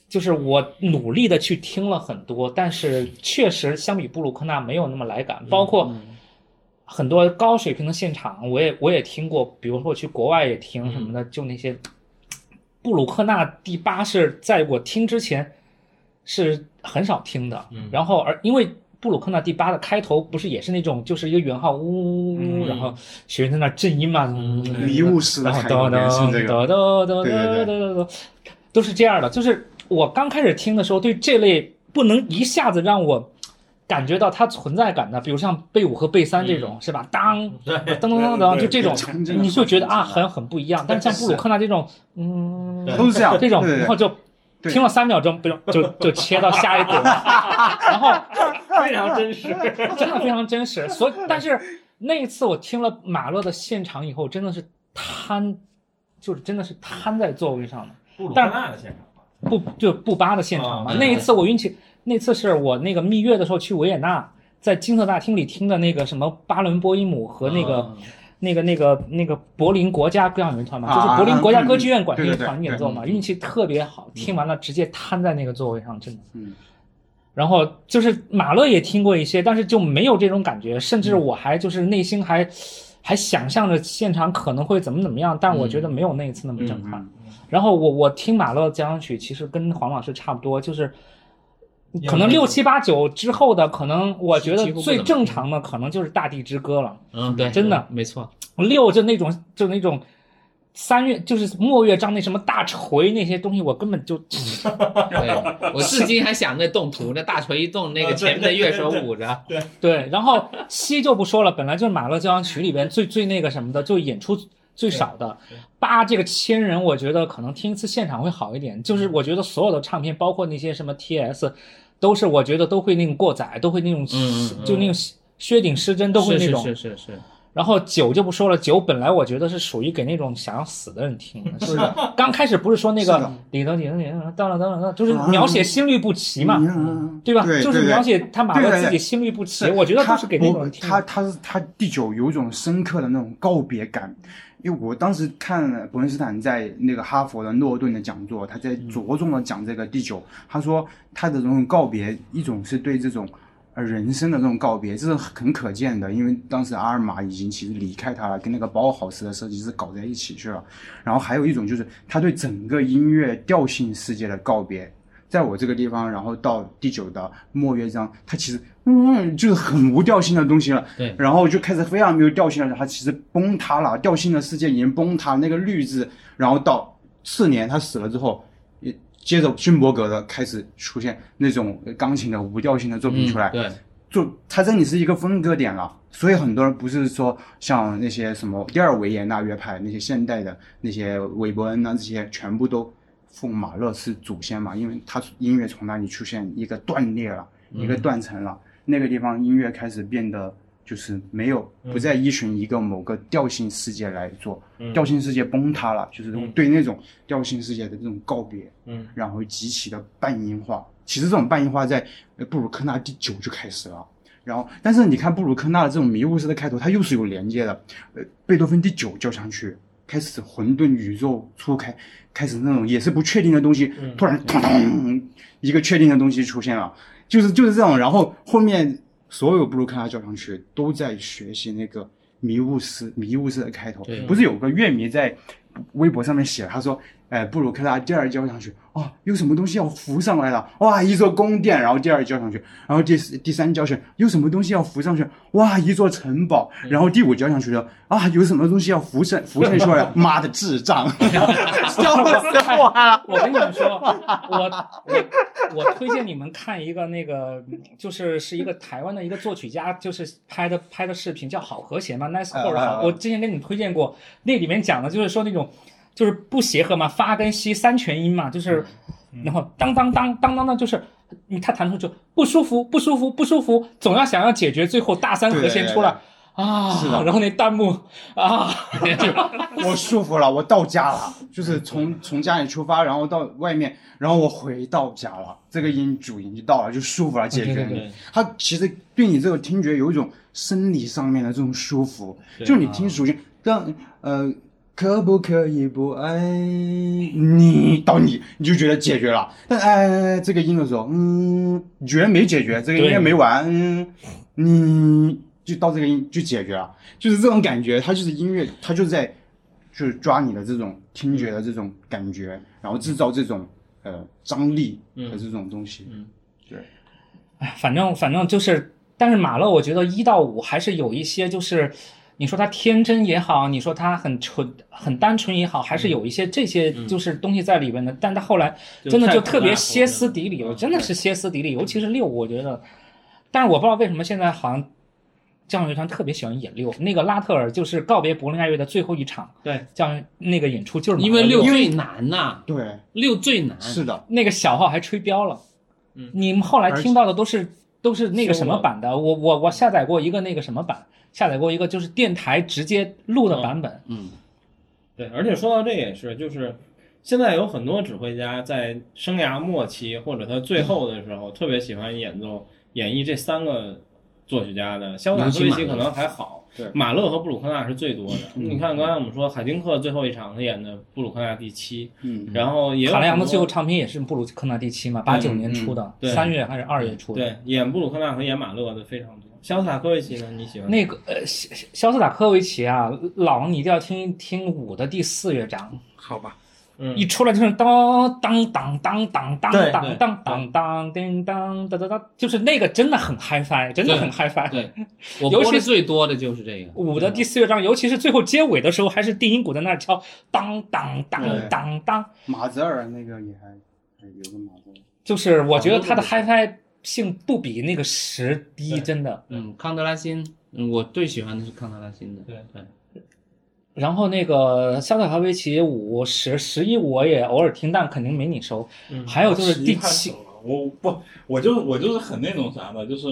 就是我努力的去听了很多，但是确实相比布鲁克纳没有那么来感，包括很多高水平的现场，我也我也听过，比如说我去国外也听什么的，就那些布鲁克纳第八是在我听之前是很少听的，然后而因为布鲁克纳第八的开头不是也是那种就是一个圆号呜呜呜，然后学员在那震音嘛，迷雾式的然后开头这个噔噔噔对对噔噔噔，都是这样的。就是我刚开始听的时候，对这类不能一下子让我感觉到它存在感的，比如像贝五和贝三这种，是吧？当噔噔噔噔，就这种你就觉得啊，很很不一样。但是像布鲁克纳这种，嗯，都是这样这种，然后就对听了三秒钟，不用就就切到下一组，[LAUGHS] 然后非常真实。真的非常真实。所以，但是那一次我听了马勒的现场以后，真的是瘫，就是真的是瘫在座位上的。布鲁克纳的现场吧，布就布巴的现场嘛。哦那一次我运气，那次是我那个蜜月的时候去维也纳，在金色大厅里听的那个什么巴伦波伊姆和那个、哦那个那个那个柏林国家歌谣乐团嘛，啊就是柏林国家歌剧院嗯管乐对对对团演奏嘛，运气特别好，听完了直接瘫在那个座位上，真的。嗯。然后就是马勒也听过一些，但是就没有这种感觉，甚至我还就是内心还还想象着现场可能会怎么怎么样，但我觉得没有那一次那么震撼。然后我我听马勒交响曲，其实跟黄老师差不多，就是可能六七八九之后的，可能我觉得最正常的可能就是《大地之歌》了。嗯，对，真的没错，六就那种就那种三月就是末乐章那什么大锤那些东西，我根本就对我至今还想那动图，那大锤一动，那个前面的乐手舞着，对对。然后七就不说了，本来就是马勒交响曲里边最最那个什么的，就演出最少的。八这个千人，我觉得可能听一次现场会好一点。就是我觉得所有的唱片，包括那些什么 TS，都是我觉得都会那种过载，都会那种、嗯嗯就那种薛顶失真，都会是是那种。是是是，然后酒就不说了，酒本来我觉得是属于给那种想要死的人听的，是的。[LAUGHS] 刚开始不是说那个里头里头里头当了当了当，就是描写心律不齐嘛，嗯对吧？对对对就是描写他马勒对对对自己心律不齐，我觉得都是给那种人听的。他他是他第九有一种深刻的那种告别感，因为我当时看伯恩斯坦在那个哈佛的诺顿的讲座，他在着重的讲这个第九，他说他的这种告别，一种是对这种。呃，人生的这种告别，这是很可见的，因为当时阿尔玛已经其实离开他了，跟那个包豪斯的设计师搞在一起去了。然后还有一种就是他对整个音乐调性世界的告别，在我这个地方，然后到第九的末乐章，它其实嗯就是很无调性的东西了。对。然后就开始非常没有调性了，它其实崩塌了，调性的世界已经崩塌，那个律字，然后到次年他死了之后，也接着勋伯格的开始出现那种钢琴的无调性的作品出来，对，就它这里是一个分割点了，所以很多人不是说像那些什么第二维也纳乐派那些现代的那些韦伯恩啊这些全部都奉马勒是祖先嘛，因为他音乐从那里出现一个断裂了，一个断层了，那个地方音乐开始变得就是没有不再依循一个某个调性世界来做，调性世界崩塌了，就是对那种调性世界的这种告别，嗯，然后极其的半音化。其实这种半音化在呃布鲁克纳第九就开始了。然后，但是你看布鲁克纳的这种迷雾式的开头，它又是有连接的。呃，贝多芬第九交响曲开始混沌宇宙初开，开始那种也是不确定的东西，突然咚咚一个确定的东西出现了，就是就是这种。然后后面所有布鲁克纳交响曲都在学习那个迷雾式迷雾式的开头对。不是有个乐迷在微博上面写，他说，呃，布鲁克纳第二交响曲，哦，有什么东西要浮上来了，哇，一座宫殿，然后第二交响曲，然后第第三交响曲有什么东西要浮上去，哇，一座城堡，然后第五交响曲的啊，有什么东西要浮现浮现出来，[LAUGHS] 妈的智障，[LAUGHS] 笑死我了。[LAUGHS] 我跟你们说，我我我推荐你们看一个那个，就是是一个台湾的一个作曲家，就是拍的拍的视频叫好和弦嘛，Nice Chord。我之前跟你们推荐过，那里面讲的就是说那种就是不协和嘛，发跟西三全音嘛，就是然后当当当当当当，就是你他弹出就不舒服不舒服不舒服，总要想要解决，最后大三和弦出来。啊，是的。然后那弹幕啊，[LAUGHS] 我舒服了，我到家了，就是从从家里出发，然后到外面，然后我回到家了，这个音主音就到了，就舒服了，解决。你。对对对。它其实对你这个听觉有一种生理上面的这种舒服，就你听属性，当呃可不可以不爱你？到你你就觉得解决了。但哎，这个音的时候，嗯，你觉得没解决，这个音乐没完，嗯，你就到这个音就解决了，就是这种感觉。它就是音乐，它就是在就是抓你的这种听觉的这种感觉，然后制造这种呃张力和这种东西。嗯对哎，反正反正就是，但是马勒，我觉得一到五还是有一些，就是你说他天真也好，你说他很纯很单纯也好，还是有一些这些就是东西在里边的。但他后来真的就特别歇斯底里了，真的是歇斯底里，尤其是六，我觉得。但是我不知道为什么现在好像交响乐团特别喜欢演六，那个拉特尔就是告别柏林爱乐的最后一场对交响那个演出就是因为六六最难呐、对，六最难。是的，那个小号还吹标了。嗯你们后来听到的都是都是那个什么版的？我我我下载过一个那个什么版，下载过一个就是电台直接录的版本。嗯，对，而且说到这也是，就是现在有很多指挥家在生涯末期或者他最后的时候，特别喜欢演奏演绎这三个作曲家的。肖斯塔科维奇可能还好，对马勒和布鲁克纳是最多的。你看刚才我们说海丁克最后一场他演的布鲁克纳第七，嗯，然后也有卡莱扬的最后唱片也是布鲁克纳第七嘛，八九年出的，对三月还是二月出的。对演布鲁克纳和演马勒的非常多。肖斯塔科维奇呢？你喜欢那个呃，肖肖斯塔科维奇啊，老王你一定要听听五的第四乐章，好吧，嗯一出来就是当当当当当当当当当当叮当当当当，就是那个真的很 HiFi，真的很 HiFi。对，我尤其最多的就是这个。五的第四乐章，尤其是最后结尾的时候，还是定音鼓在那儿敲当当当当当，马泽尔那个也还还有个马泽尔。就是我觉得他的 HiFi 性不比那个十低，真的。嗯，康德拉辛，嗯，我最喜欢的是康德拉辛的。对对，然后那个肖斯塔科维奇五十十一我也偶尔听，但肯定没你熟。嗯还有就是第七我不，我就是我就是很那种啥的，就是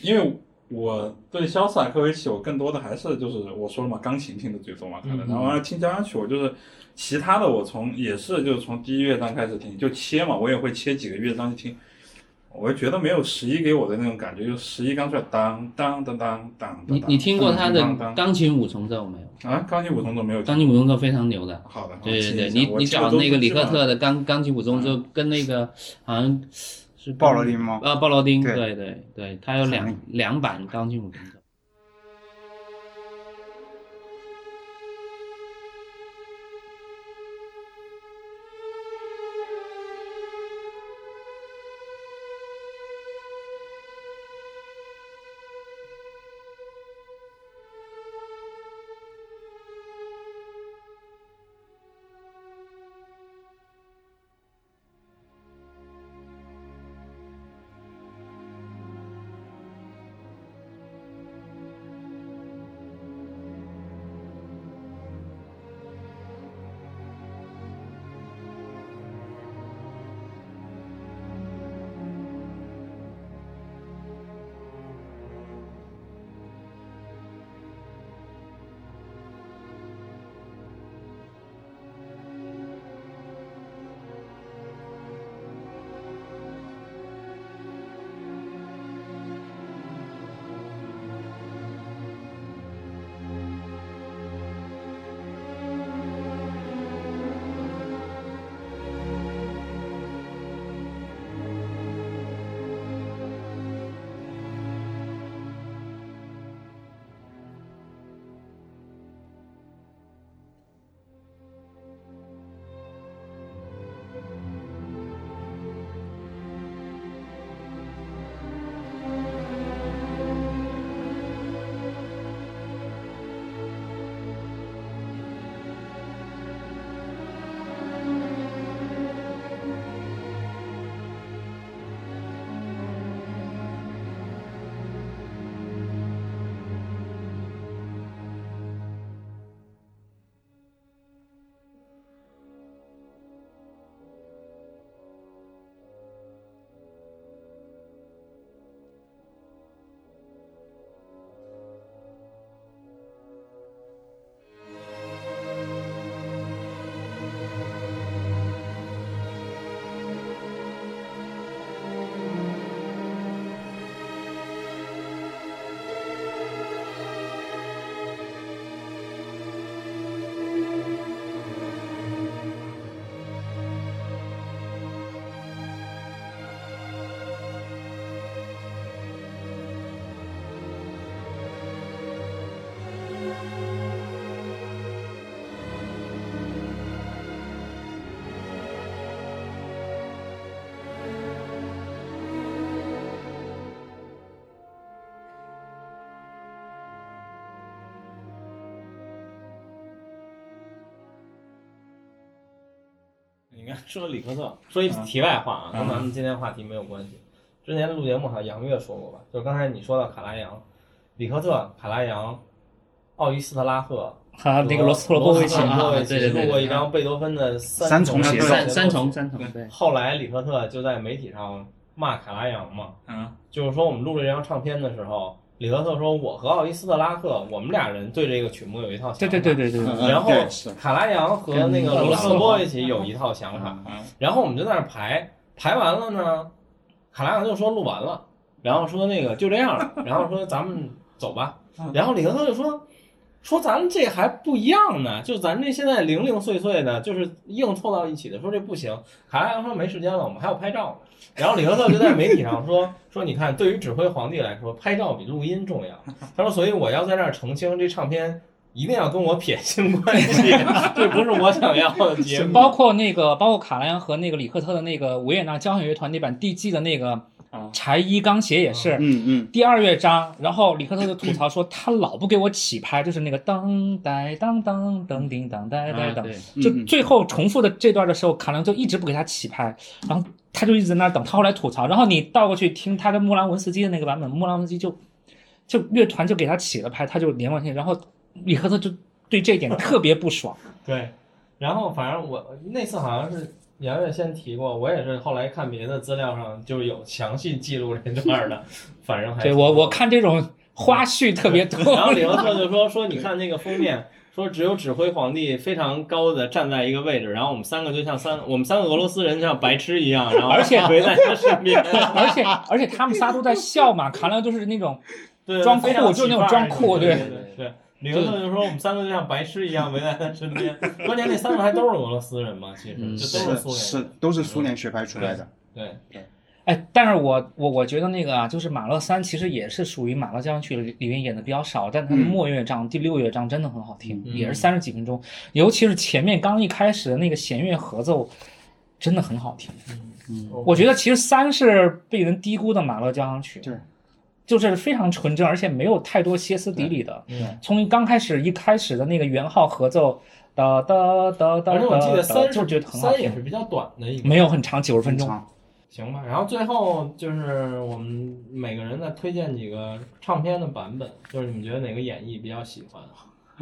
因为我对肖斯塔科维奇，我更多的还是就是我说了嘛，钢琴听的最多嘛，可能，然后听交响曲，我就是其他的我从也是就是从第一乐章开始听，就切嘛，我也会切几个乐章去听。我就觉得没有十一给我的那种感觉，就十一刚出来当当当当当。你你听过他的钢琴五重奏没有？啊？钢琴五重奏没有？钢琴五重奏非常牛的。好的，好对对对，你你找那个里是基本上克特的钢钢琴五重奏，跟那个好像是鲍罗丁吗啊，鲍罗丁，对对对对，他有两两版钢琴五重奏。[LAUGHS] 说里克特，说一题外话啊，跟咱们今天话题没有关系。之前录节目好像杨越说过吧，就刚才你说到卡拉扬、里克特、卡拉扬、奥伊斯特拉赫和那个罗斯托罗波维奇罗斯托罗波维奇啊对对对录过一张贝多芬的三重协奏三三重三重对，后来里克特就在媒体上骂卡拉扬嘛，嗯，就是说我们录这张唱片的时候，里克特说我和奥伊斯特拉克，我们俩人对这个曲目有一套想法。对对对对对，嗯然后卡拉扬和那个罗斯波维奇有一套想法，嗯然后我们就在那排，排完了呢，卡拉扬就说录完了，然后说那个就这样了，然后说咱们走吧，然后里克特就说。说咱们这还不一样呢，就咱这现在零零碎碎的，就是硬凑到一起的，说这不行。卡拉扬说没时间了，我们还要拍照呢。然后李赫特就在媒体上说说，你看，对于指挥皇帝来说，拍照比录音重要。他说，所以我要在这儿澄清，这唱片一定要跟我撇清关系，[LAUGHS] 这不是我想要的节目。包括那个，包括卡莱和那个李赫特的那个维也纳交响乐团那版 DG 的那个柴一刚写也是，嗯嗯，第二乐章，然后李克特就吐槽说他老不给我起拍，就是那个当呆当当当叮当呆呆当，啊对，就最后重复的这段的时候，卡良就一直不给他起拍，然后他就一直在那儿等。他后来吐槽，然后你倒过去听他跟穆兰文斯基的那个版本，穆兰文斯基就就乐团就给他起了拍，他就连贯性，然后李克特就对这一点特别不爽。对，然后反正我那次好像是杨越先提过，我也是后来看别的资料上就有详细记录这段的，反正还对我我看这种花絮特别多。然后李文特就说说你看那个封面，说只有指挥皇帝非常高的站在一个位置，然后我们三个就像三我们三个俄罗斯人像白痴一样，然后而且围在他身边，[LAUGHS] 而且而且他们仨都在笑嘛，卡良就是那种对，装酷就是那种装酷对对对对。李克特就说我们三个就像白痴一样围在他身边，[LAUGHS] 关键那三个还都是俄罗斯人嘛，其实嗯就都苏是是联人，都是苏联学派出来的。对对，哎，但是我我我觉得那个啊，就是马勒三其实也是属于马勒交响曲里里面演的比较少，但他的末乐章、第六乐章真的很好听，嗯也是三十几分钟，尤其是前面刚一开始的那个弦乐合奏，真的很好听。嗯我觉得其实三是被人低估的马勒交响曲，对，就是非常纯正，而且没有太多歇斯底里的。嗯，从刚开始一开始的那个圆号合奏，哒哒哒哒而且我记得哒，三就觉得很好听，三也是比较短的一个，没有很长，九十分钟。行吧，然后最后就是我们每个人再推荐几个唱片的版本，就是你们觉得哪个演绎比较喜欢？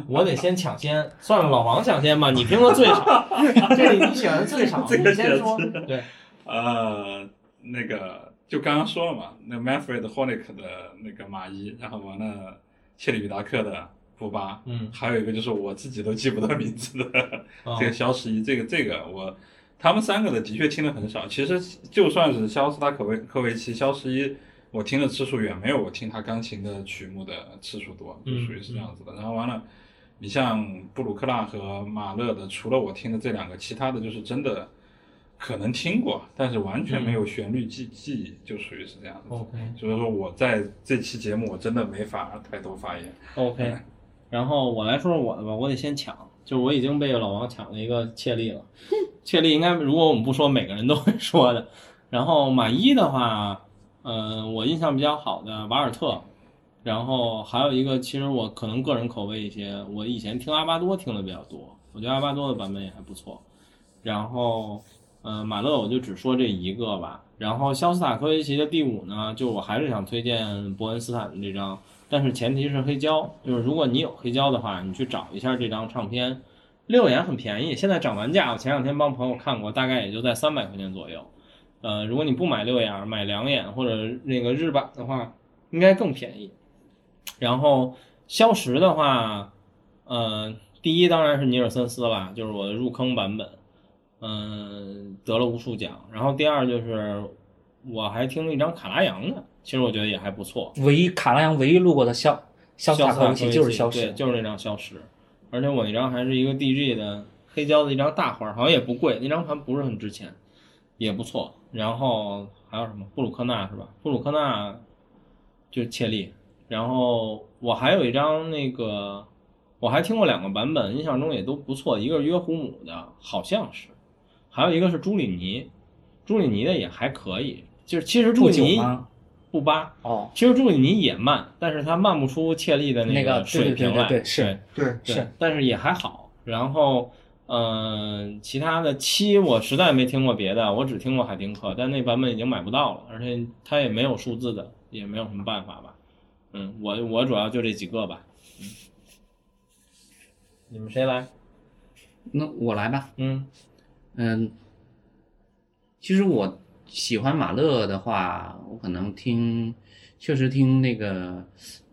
我得先抢先，算了，老王抢先吧，你听 [LAUGHS] 的最少，这里你喜欢的最少，你先说。对，呃，那个就刚刚说了嘛，那 Manfred Honeck 的那个马伊，然后完了切里比达克的布巴，嗯，还有一个就是我自己都记不得名字的哦 [LAUGHS] 这个肖十一，这个这个我他们三个的的确听的很少。其实就算是肖斯塔科维科维奇、肖十一，我听的次数远没有我听他钢琴的曲目的次数多，就嗯属于是这样子的。然后完了，你像布鲁克纳和马勒的，除了我听的这两个，其他的就是真的可能听过，但是完全没有旋律记记忆，就属于是这样子。OK 所以说我在这期节目我真的没法太多发言。OK，然后我来说说我的吧，我得先抢，就是我已经被老王抢了一个切利了，切利应该如果我们不说，每个人都会说的。然后马一的话，呃，我印象比较好的瓦尔特，然后还有一个，其实我可能个人口味一些，我以前听阿巴多听的比较多，我觉得阿巴多的版本也还不错。然后，呃，马勒我就只说这一个吧。然后肖斯塔科维奇的第五呢，就我还是想推荐伯恩斯坦的这张，但是前提是黑胶，就是如果你有黑胶的话，你去找一下这张唱片，六眼很便宜，现在涨完价，我前两天帮朋友看过，大概也就在三百块钱左右。呃，如果你不买六眼，买两眼或者那个日版的话，应该更便宜。然后肖十的话，呃，第一当然是尼尔森斯了，就是我的入坑版本，嗯、得了无数奖。然后第二就是我还听了一张卡拉扬的，其实我觉得也还不错。唯一卡拉扬唯一录过的肖肖斯塔科维奇就是消消失，就是那张消失。而且我那张还是一个 DG 的黑胶的一张大花，好像也不贵，那张盘不是很值钱，也不错。然后还有什么布鲁克纳是吧？布鲁克纳就是切利。然后我还有一张那个，我还听过两个版本，印象中也都不错，一个是约胡姆的，好像是，还有一个是朱里尼，朱里尼的也还可以。就是其实朱里尼？不扒，哦，其实朱里尼也慢，但是他慢不出切利的那个个水平来，对对对对对是对是，但是也还好。然后呃，其他的七我实在没听过别的，我只听过海丁克，但那版本已经买不到了，而且它也没有数字的，也没有什么办法吧。嗯，我我主要就这几个吧。嗯，你们谁来？那我来吧。嗯嗯，其实我喜欢马勒的话，我可能听，确实听那个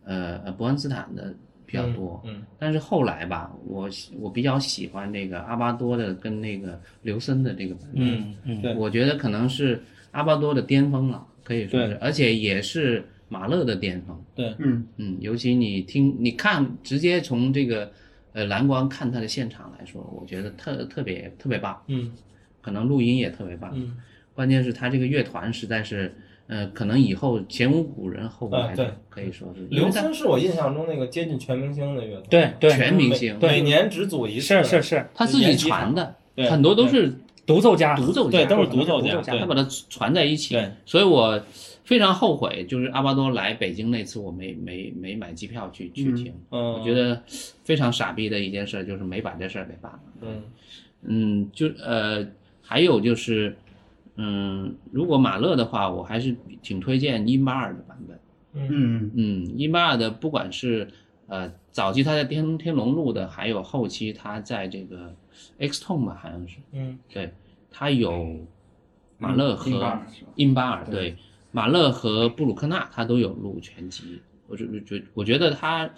呃呃伯恩斯坦的比较多。嗯但是后来吧，我喜我比较喜欢那个阿巴多的跟那个刘森的这个版本。嗯嗯，对，我觉得可能是阿巴多的巅峰了，可以说是，而且也是马勒的巅峰。对，嗯嗯，尤其你听，你看，直接从这个呃蓝光看他的现场来说，我觉得特特别特别棒，嗯。可能录音也特别棒。嗯。关键是他这个乐团实在是，呃，可能以后前无古人后无来者，可以说是。刘森是我印象中那个接近全明星的乐团，对对，全明星，每年只组一次，是是是，他自己传的，对很多都是独奏家，独奏家，对，都是独奏家，独奏家他把它传在一起。对，所以我非常后悔，就是阿巴多来北京那次，我没没没买机票去去听。嗯，我觉得非常傻逼的一件事，就是没把这事儿给办了。嗯嗯，就呃，还有就是，嗯，如果马勒的话，我还是挺推荐英巴尔的版本。嗯嗯嗯，英巴尔的不管是呃早期他在天天龙录的，还有后期他在这个 X Tone 吧，好像是，嗯对，他有马勒和英巴尔对，马勒和布鲁克纳他都有录全集，我就觉我觉得他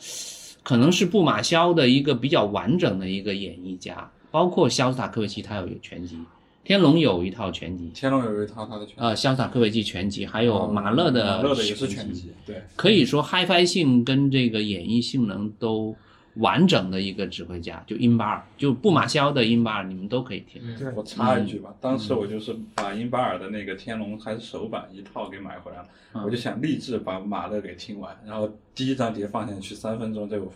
可能是布马肖的一个比较完整的一个演绎家，包括肖斯塔科维奇他有全集，天龙有一套全集，天龙有一套他的全集，呃，肖斯塔科维奇全集，还有哦马勒的马勒的也是全全集，对，可以说 HiFi 性跟这个演绎性能都完整的一个指挥家，就英巴尔，就布马肖的英巴尔，你们都可以听。嗯。我插一句吧，当时我就是把英巴尔的那个天龙还是首版一套给买回来了，嗯。我就想立志把马勒给听完，然后第一张碟放进去三分钟，这个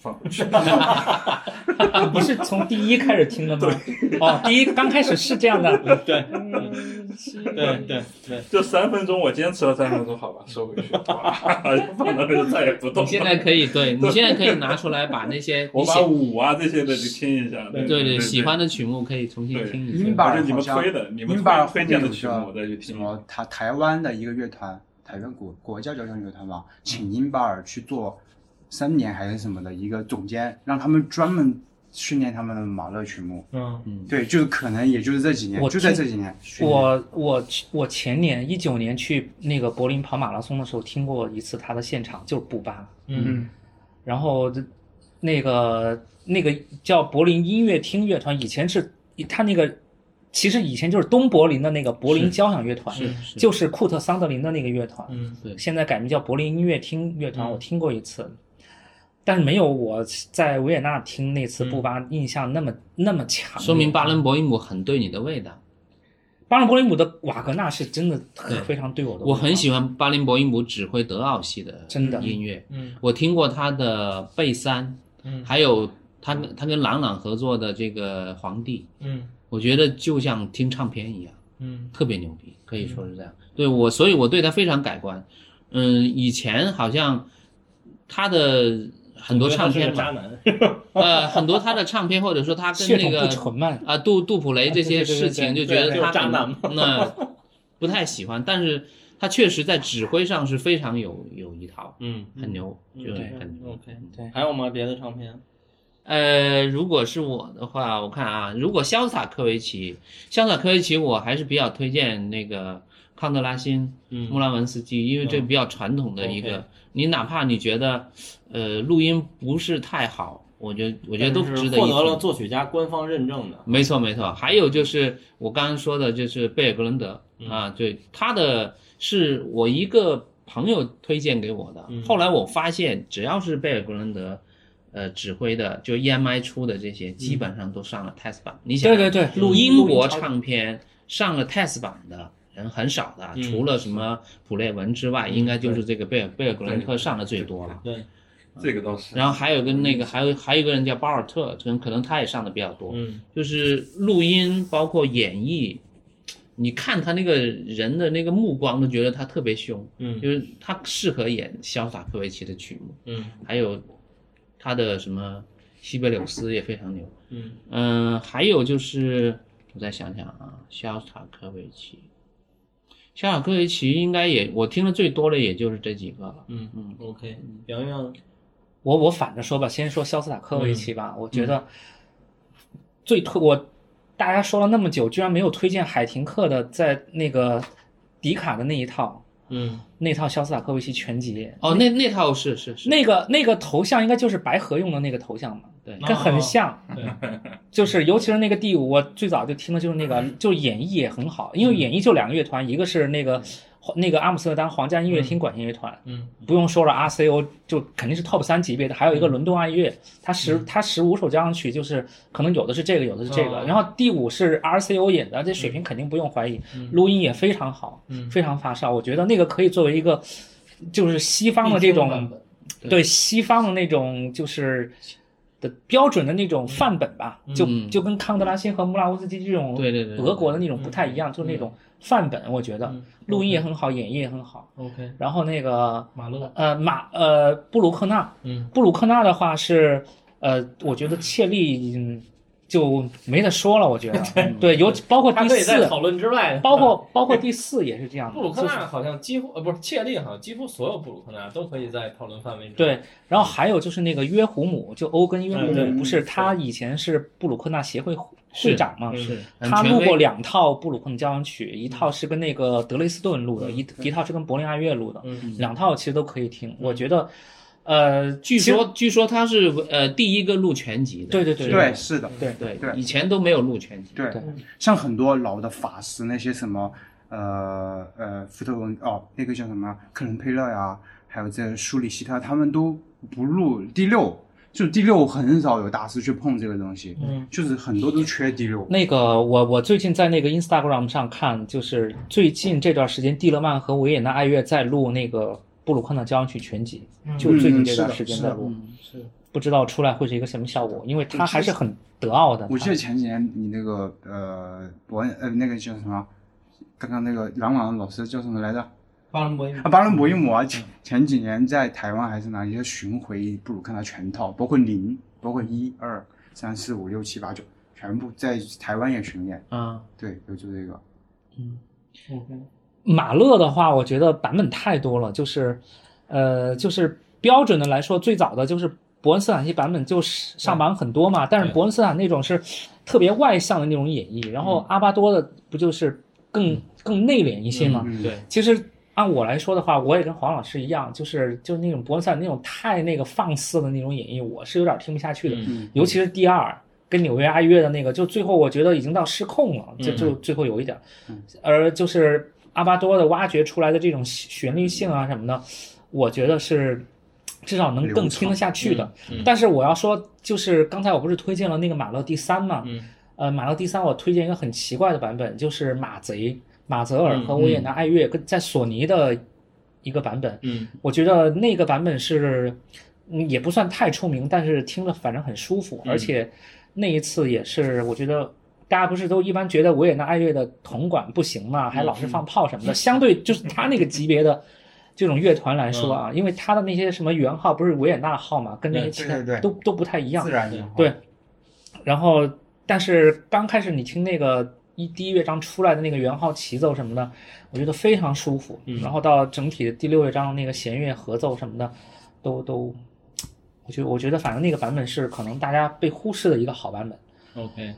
放回去。[LAUGHS] 不是从第一开始听的吗？哦，第一刚开始是这样的，[LAUGHS] 对嗯对对对，就三分钟，我坚持了三分钟，好吧，收回去，[LAUGHS] 哇放到那就再也不动。你现在可以，对你现在可以拿出来把那些我把舞啊这些的就听一下，对对对喜欢的曲目可以重新听一下。英巴尔或者你们推的，你们推推荐的曲目我再去听什听。么台台湾的一个乐团，台湾国国家交响乐团吧，请英巴尔去做三年还是什么的一个总监，让他们专门训练他们的马勒曲目。嗯嗯对，就是可能也就是这几年，我就在这几年。我我我前年一九年去那个柏林跑马拉松的时候听过一次他的现场，就是布巴，嗯然后这那个那个叫柏林音乐厅乐团，以前是他那个其实以前就是东柏林的那个柏林交响乐团，是是。就是库特桑德林的那个乐团，嗯现在改名叫柏林音乐厅乐团，嗯。我听过一次，但是没有我在维也纳听那次嗯。布巴印象那么、那么强。说明巴伦博伊姆很对你的味道。巴伦博伊姆的瓦格纳是真的对。非常对我的味道，我很喜欢巴伦博伊姆指挥德奥系的真的。音乐，嗯。我听过他的贝三，嗯。还有他跟他跟朗朗合作的这个皇帝，嗯我觉得就像听唱片一样，嗯特别牛逼，可以说是这样。对我，所以我对他非常改观。嗯，以前好像他的很多唱片渣嘛，男，[LAUGHS] 呃，很多他的唱片或者说他跟那个啊杜杜普雷这些事情，就觉得他渣男嘛那不太喜欢，但是他确实在指挥上是非常有有一套，嗯很牛，就很牛。，OK，对还有吗？别的唱片？呃，如果是我的话，我看啊，如果潇洒科维奇，潇洒科维奇，我还是比较推荐那个康德拉辛、嗯穆拉文斯基，因为这嗯比较传统的一个，你哪怕你觉得，呃，录音不是太好，我觉得我觉得都值得一获得了。作曲家官方认证的。没错没错，还有就是我刚刚说的，就是贝尔格伦德、嗯啊，对，他的是我一个朋友推荐给我的，嗯后来我发现只要是贝尔格伦德。呃，指挥的就 EMI 出的这些，基本上都上了 test 版。你想，对对对，录英国唱片上了 test 版的人很少的，嗯除了什么普列文之外，应该就是这个贝尔贝尔格伦特上的最多了。对，这个倒是。然后还有跟那个还有还有一个人叫巴尔特，可能可能他也上的比较多。嗯就是录音包括演绎，你看他那个人的那个目光，都觉得他特别凶，嗯就是他适合演潇洒科维奇的曲目。嗯还有他的什么西贝柳斯也非常牛。嗯嗯，还有就是我再想想啊，肖斯塔科维奇，肖斯塔科维奇应该也我听的最多的也就是这几个了。嗯嗯，OK，洋洋，我我反着说吧，先说肖斯塔科维奇吧。我觉嗯得最推我大家说了那么久，居然没有推荐海廷克的在那个迪卡的那一套嗯。那套肖斯塔科维奇全集。哦，那那套是是是，那个那个头像应该就是白河用的那个头像嘛，对。跟很像。对，[LAUGHS] 就是尤其是那个第五，我最早就听的就是那个，就是演绎也很好，因为演绎就两个乐团，一个是那个那个阿姆斯特丹皇家音乐厅管弦乐团，嗯。不用说了，RCO 就肯定是 Top 三级别的，还有一个伦敦爱乐，它十它十五首交响曲就是可能有的是这个，有的是这个，哦。然后第五是 RCO 演的，这水平肯定不用怀疑，录音也非常好，嗯。非常发烧，我觉得那个可以作为一个就是西方的这种对。西方的那种就是的标准的那种范本吧，就嗯。就跟康德拉辛和穆拉乌斯基这种对对对对俄国的那种不太一样，就是那种范本，我觉得嗯录音也很好，演绎也很好。OK，然后那个马勒，呃马呃布鲁克纳，嗯。布鲁克纳的话是呃，我觉得切利嗯就没得说了，我觉得。[LAUGHS] 对，有包括第四，可以在讨论之外，包括 [LAUGHS] 包括第四也是这样的，布鲁克纳好像几乎呃不是切利，好像几乎所有布鲁克纳都可以在讨论范围。对，然后还有就是那个约胡姆，就欧根约胡姆，不是他以前是布鲁克纳协会会长嘛？是他录过两套布鲁克纳交响曲，一套是跟那个德累斯顿录的，一一套是跟柏林爱乐录的，嗯两套其实都可以听。我觉得，呃，据据说据说他是呃第一个录全集的，对对对对，是的，对对对以前都没有录全集。对对，像很多老的法师那些什么呃呃福特文哦那个叫什么克伦佩勒呀，还有这舒里希特，他们都不录第六，就第六很少有大师去碰这个东西，嗯，就是很多都缺第六。那个我我最近在那个 Instagram 上看，就是最近这段时间，蒂勒曼和维也纳爱乐在录那个布鲁克纳交响曲全集，就最近这段时间在录，嗯，是不知道出来会是一个什么效果，因为它还是很德奥的。我记得前几年你那个呃伯恩呃那个叫什么，刚刚那个朗朗老师叫什么来着？巴伦博伊啊，巴伦博伊姆啊，前前几年在台湾还是哪里就巡回布鲁克纳全套，包括零，包括一二三四五六七八九，全部在台湾也巡演。啊，对，有就这个。OK，马勒的话，我觉得版本太多了，就是，呃，就是标准的来说，最早的就是伯恩斯坦系版本就是上榜很多嘛，但是伯恩斯坦那种是特别外向的那种演绎，然后阿巴多的不就是更更内敛一些嘛？嗯，对，其实按我来说的话，我也跟黄老师一样，就是就是那种伯恩斯坦那种太那个放肆的那种演绎，我是有点听不下去的，嗯尤其是第二。跟纽约爱乐的那个，就最后我觉得已经到失控了，就嗯就最后有一点，而就是阿巴多的挖掘出来的这种旋律性啊什么的，我觉得是至少能更听得下去的。嗯嗯但是我要说，就是刚才我不是推荐了那个马勒第三嘛？嗯呃，马勒第三我推荐一个很奇怪的版本，就是马贼马泽尔和维也纳爱乐跟在索尼的一个版本。嗯。我觉得那个版本是，嗯，也不算太出名，但是听了反正很舒服，而且那一次也是，我觉得大家不是都一般觉得维也纳爱乐的铜管不行嘛，还老是放炮什么的，相对就是他那个级别的这种乐团来说啊，因为他的那些什么圆号不是维也纳号嘛，跟那些其他都都不太一样自，然的。对，然后但是刚开始你听那个一第一乐章出来的那个圆号齐奏什么的，我觉得非常舒服。嗯然后到整体的第六乐章那个弦乐合奏什么的，都都，我觉得我觉得反正那个版本是可能大家被忽视的一个好版本。，OK，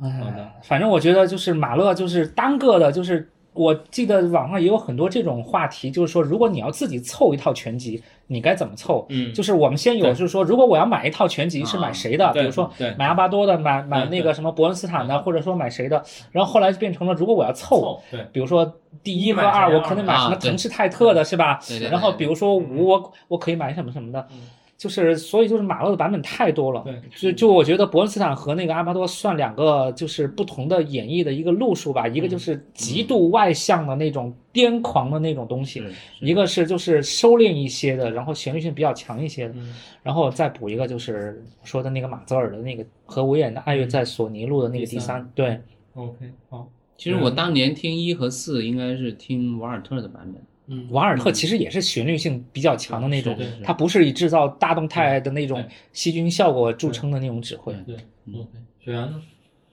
哎好的反正我觉得就是马勒就是单个的，就是我记得网上也有很多这种话题，就是说如果你要自己凑一套全集，你该怎么凑？嗯就是我们先有，就是说，如果我要买一套全集是买谁的？比如说买阿巴多的，买买那个什么伯恩斯坦的，或者说买谁的？然后后来就变成了，如果我要凑，对，比如说第一和二，我可能买什么腾士泰特的是吧然后比如说五，我我可以买什么什么的。就是，所以就是马勒的版本太多了，对就就我觉得伯恩斯坦和那个阿巴多算两个就是不同的演绎的一个路数吧，一个就是极度外向的那种癫狂的那种东西，一个是就是收敛一些的，然后旋律性比较强一些的，嗯然后再补一个就是说的那个马泽尔的那个和维也的爱乐在索尼录的那个第三，对，，OK，好，其实我当年听一和四应该是听瓦尔特的版本，嗯瓦尔特其实也是旋律性比较强的那种它不是以制造大动态的那种细菌效果著称的那种指挥。对，OK，雪原呢？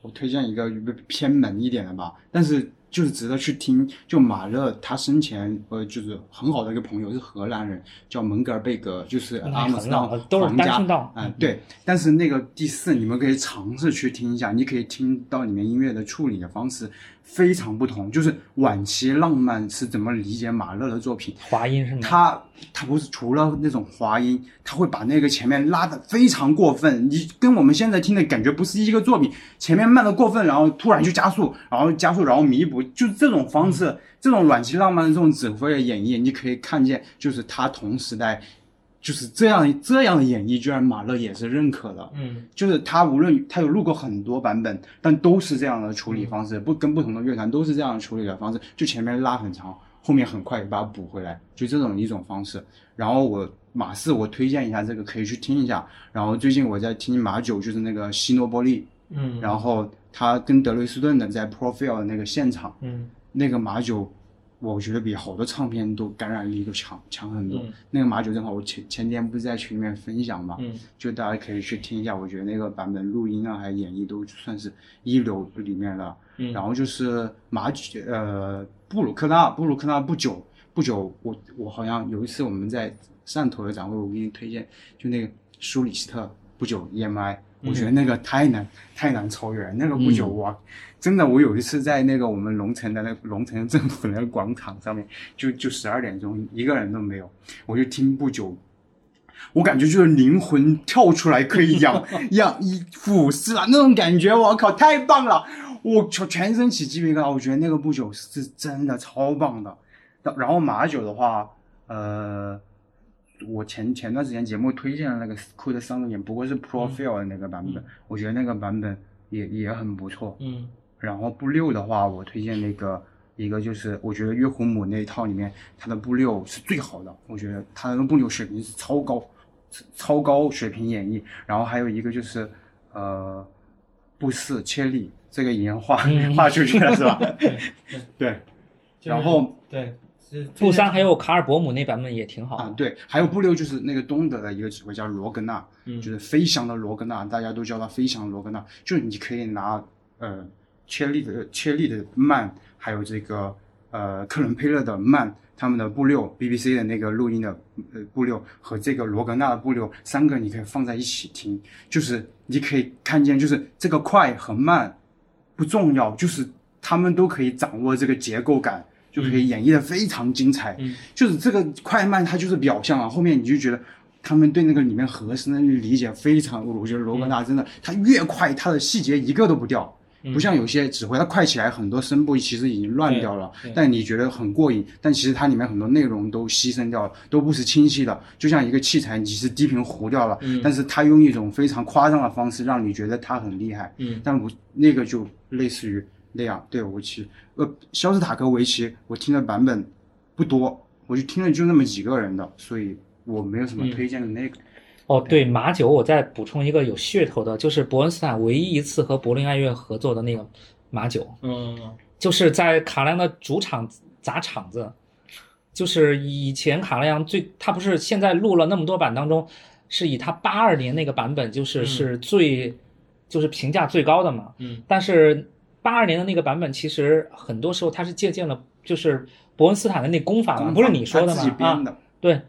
我推荐一个偏门一点的吧，但是就是值得去听。就马勒他生前呃就是很好的一个朋友是荷兰人，叫蒙格尔贝格，就是那阿姆斯特很老都是朗皇家单声道嗯，对。但是那个第四你们可以尝试去听一下，你可以听到里面音乐的处理的方式非常不同，就是晚期浪漫是怎么理解马勒的作品。华音是吗？他他不是除了那种华音，他会把那个前面拉的非常过分，你跟我们现在听的感觉不是一个作品。前面慢的过分，然后突然就加速，然后加速，然后弥补，就是这种方式，这种晚期浪漫的这种指挥的演绎，你可以看见，就是他同时代，就是这样这样的演绎，居然马勒也是认可的。嗯就是他无论他有录过很多版本，但都是这样的处理方式，不跟不同的乐团都是这样处理的方式，就前面拉很长，后面很快把它补回来，就这种一种方式。然后我马四我推荐一下这个可以去听一下。然后最近我在听马九，就是那个希诺波利，嗯，然后他跟德累斯顿的在 Profile 的那个现场，嗯那个马九，我觉得比好多唱片都感染力都强强很多。嗯那个马九正好我前前天不是在群里面分享嘛，嗯就大家可以去听一下，我觉得那个版本录音啊还有演绎都算是一流里面的。嗯，然后就是马九呃布鲁克纳，布鲁克纳不久不久，我我好像有一次我们在汕头的展会，我给你推荐，就那个舒里斯特不久 EMI，我觉得那个太难、太难超越了，那个不久哇，真的我有一次在那个我们龙城的那个龙城政府那个广场上面，就就十二点钟一个人都没有，我就听不久。我感觉就是灵魂跳出来，可以养养一俯视啊，那种感觉，我靠，太棒了！我全全身起鸡皮疙瘩，我觉得那个不久是真的超棒的。然然后马九的话，呃，我前前段时间节目推荐的那个酷的三个眼，不过是 Profile 的那个版本，我觉得那个版本也也很不错。嗯然后布六的话，我推荐那个一个就是我觉得约胡姆那一套里面，它的布六是最好的，我觉得它的布六水平是超高，超高水平演绎。然后还有一个就是呃布四切利，这个已经画、画出去了是吧？[LAUGHS] 对，就是然后对，是布三还有卡尔伯姆那版本也挺好啊，对，还有布六就是那个东德的一个指挥叫罗格纳，嗯就是飞翔的罗格纳，大家都叫他飞翔罗格纳。就是你可以拿呃切利的切利的慢，还有这个呃克伦佩勒的慢，他们的步六 BBC 的那个录音的呃步六和这个罗格纳的步六，三个你可以放在一起听，就是你可以看见，就是这个快和慢不重要，就是他们都可以掌握这个结构感。就可以演绎的非常精彩，嗯就是这个快慢它就是表象啊，后面你就觉得他们对那个里面和声的理解非常，我觉得罗格纳真的，他越快，他的细节一个都不掉。不像有些指挥，他快起来很多声部其实已经乱掉了但你觉得很过瘾，但其实它里面很多内容都牺牲掉了，都不是清晰的。就像一个器材，你是低频糊掉了，但是他用一种非常夸张的方式让你觉得他很厉害。嗯但我那个就类似于那样，对围棋，呃，肖斯塔科维奇我听的版本不多，我就听了就那么几个人的，所以我没有什么推荐的那个。哦，对，马九，我再补充一个有噱头的，就是伯恩斯坦唯一一次和柏林爱乐合作的那个马九，嗯就是在卡莱扬的主场砸场子，就是以前卡莱扬最，他不是现在录了那么多版当中，是以他八二年那个版本就是、嗯是最，就是评价最高的嘛。嗯但是八二年的那个版本，其实很多时候他是借鉴了就是伯恩斯坦的那功法嘛，不是你说的吗？自己编啊，的，对。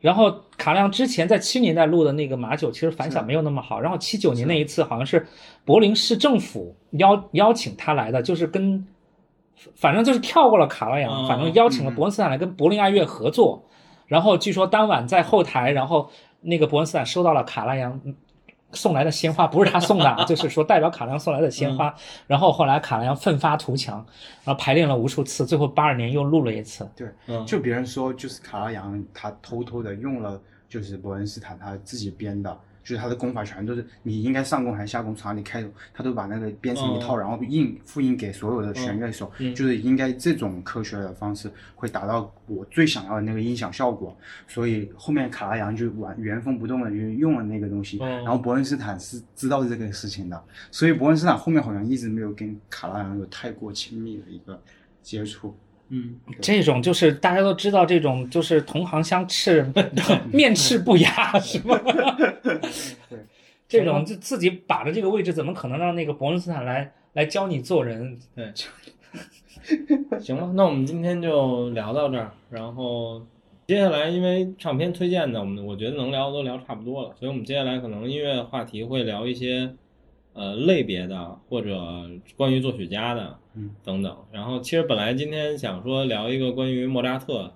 然后卡亮之前在七年代录的那个马九，其实反响没有那么好。然后七九年那一次好像是柏林市政府邀邀请他来的，就是跟反正就是跳过了卡拉扬，嗯反正邀请了伯恩斯坦来跟柏林爱乐合作。然后据说当晚在后台，然后那个伯恩斯坦收到了卡拉扬送来的鲜花，不是他送的啊，[LAUGHS] 就是说代表卡拉扬送来的鲜花。然后后来卡拉扬奋发图强，然后排练了无数次，最后八二年又录了一次。对，嗯就别人说就是卡拉扬他偷偷的用了就是伯恩斯坦他自己编的，就是他的功法全都是你应该上弓还是下弓，从哪里开头，他都把那个编成一套，哦然后印复印给所有的弦乐手，嗯就是应该这种科学的方式会达到我最想要的那个音响效果。所以后面卡拉扬就完原封不动的就用了那个东西，哦然后伯恩斯坦是知道这个事情的，所以伯恩斯坦后面好像一直没有跟卡拉扬有太过亲密的一个接触。嗯，这种就是大家都知道，这种就是同行相斥，[LAUGHS] 面斥不雅，[LAUGHS] 是吧？[LAUGHS] 这种就自己把着这个位置，怎么可能让那个伯恩斯坦来来教你做人？对，行吧，那我们今天就聊到这儿，然后接下来因为唱片推荐呢，我们我觉得能聊的都聊差不多了，所以我们接下来可能音乐话题会聊一些呃类别的或者关于作曲家的，嗯，等等。然后其实本来今天想说聊一个关于莫扎特，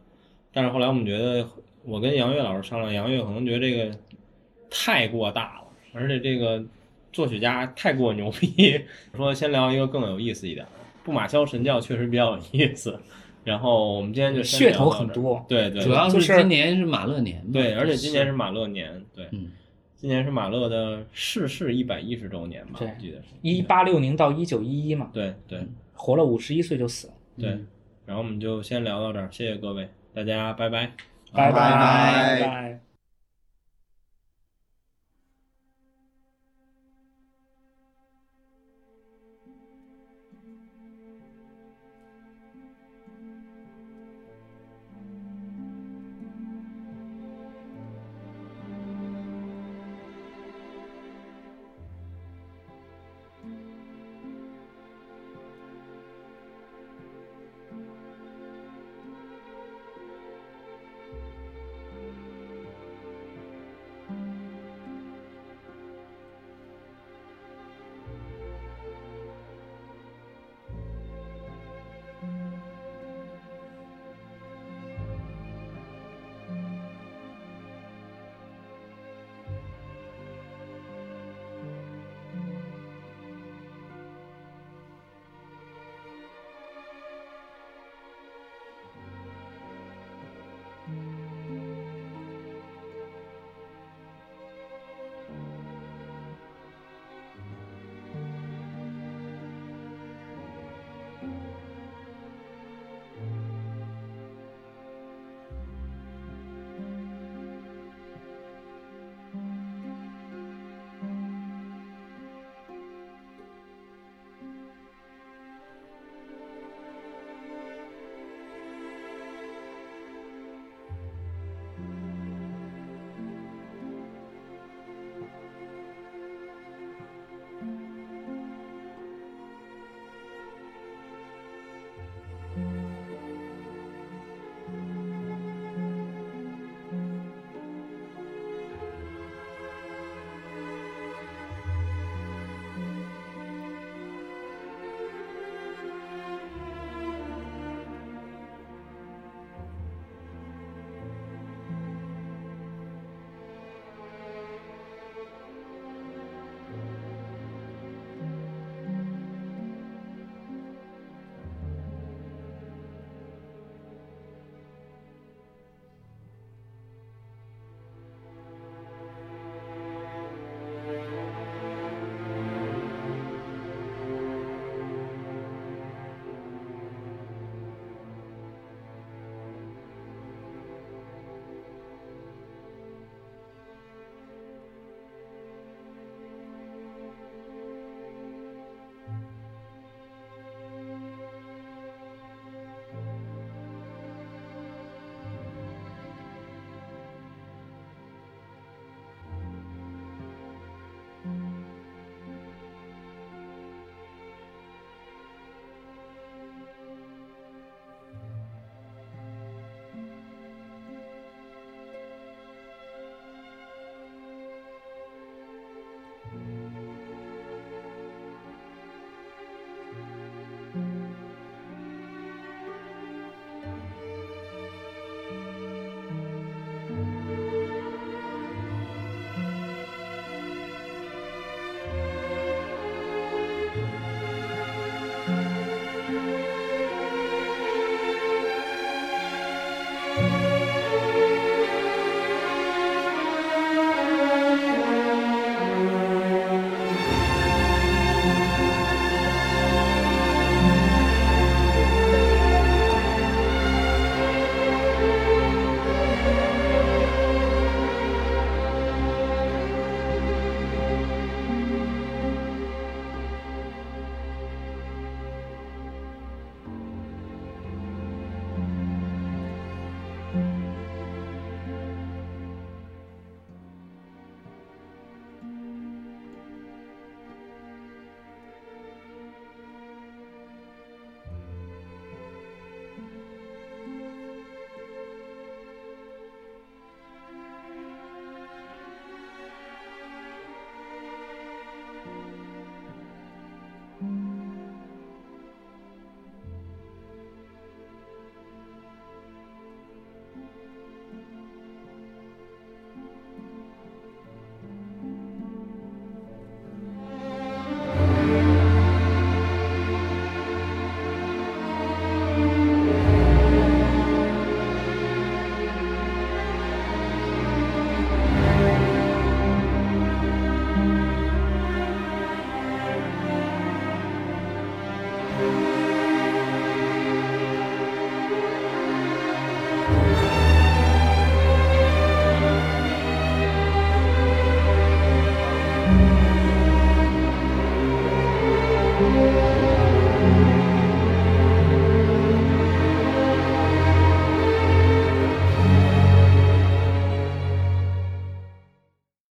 但是后来我们觉得我跟杨越老师商量，杨越可能觉得这个太过大了，而且这个作曲家太过牛逼，[LAUGHS] 说先聊一个更有意思一点的。布马肖神教确实比较有意思，然后我们今天就先噱头很多。对对，主要就是今年是马勒年，对，而且今年是马勒年，对，嗯，今年是马勒的逝世一百一十周年吧，对我记得是。一八六零到一九一一嘛，对对活了五十一岁就死了。对，然后我们就先聊到这儿，谢谢各位，大家拜拜。拜拜拜拜拜。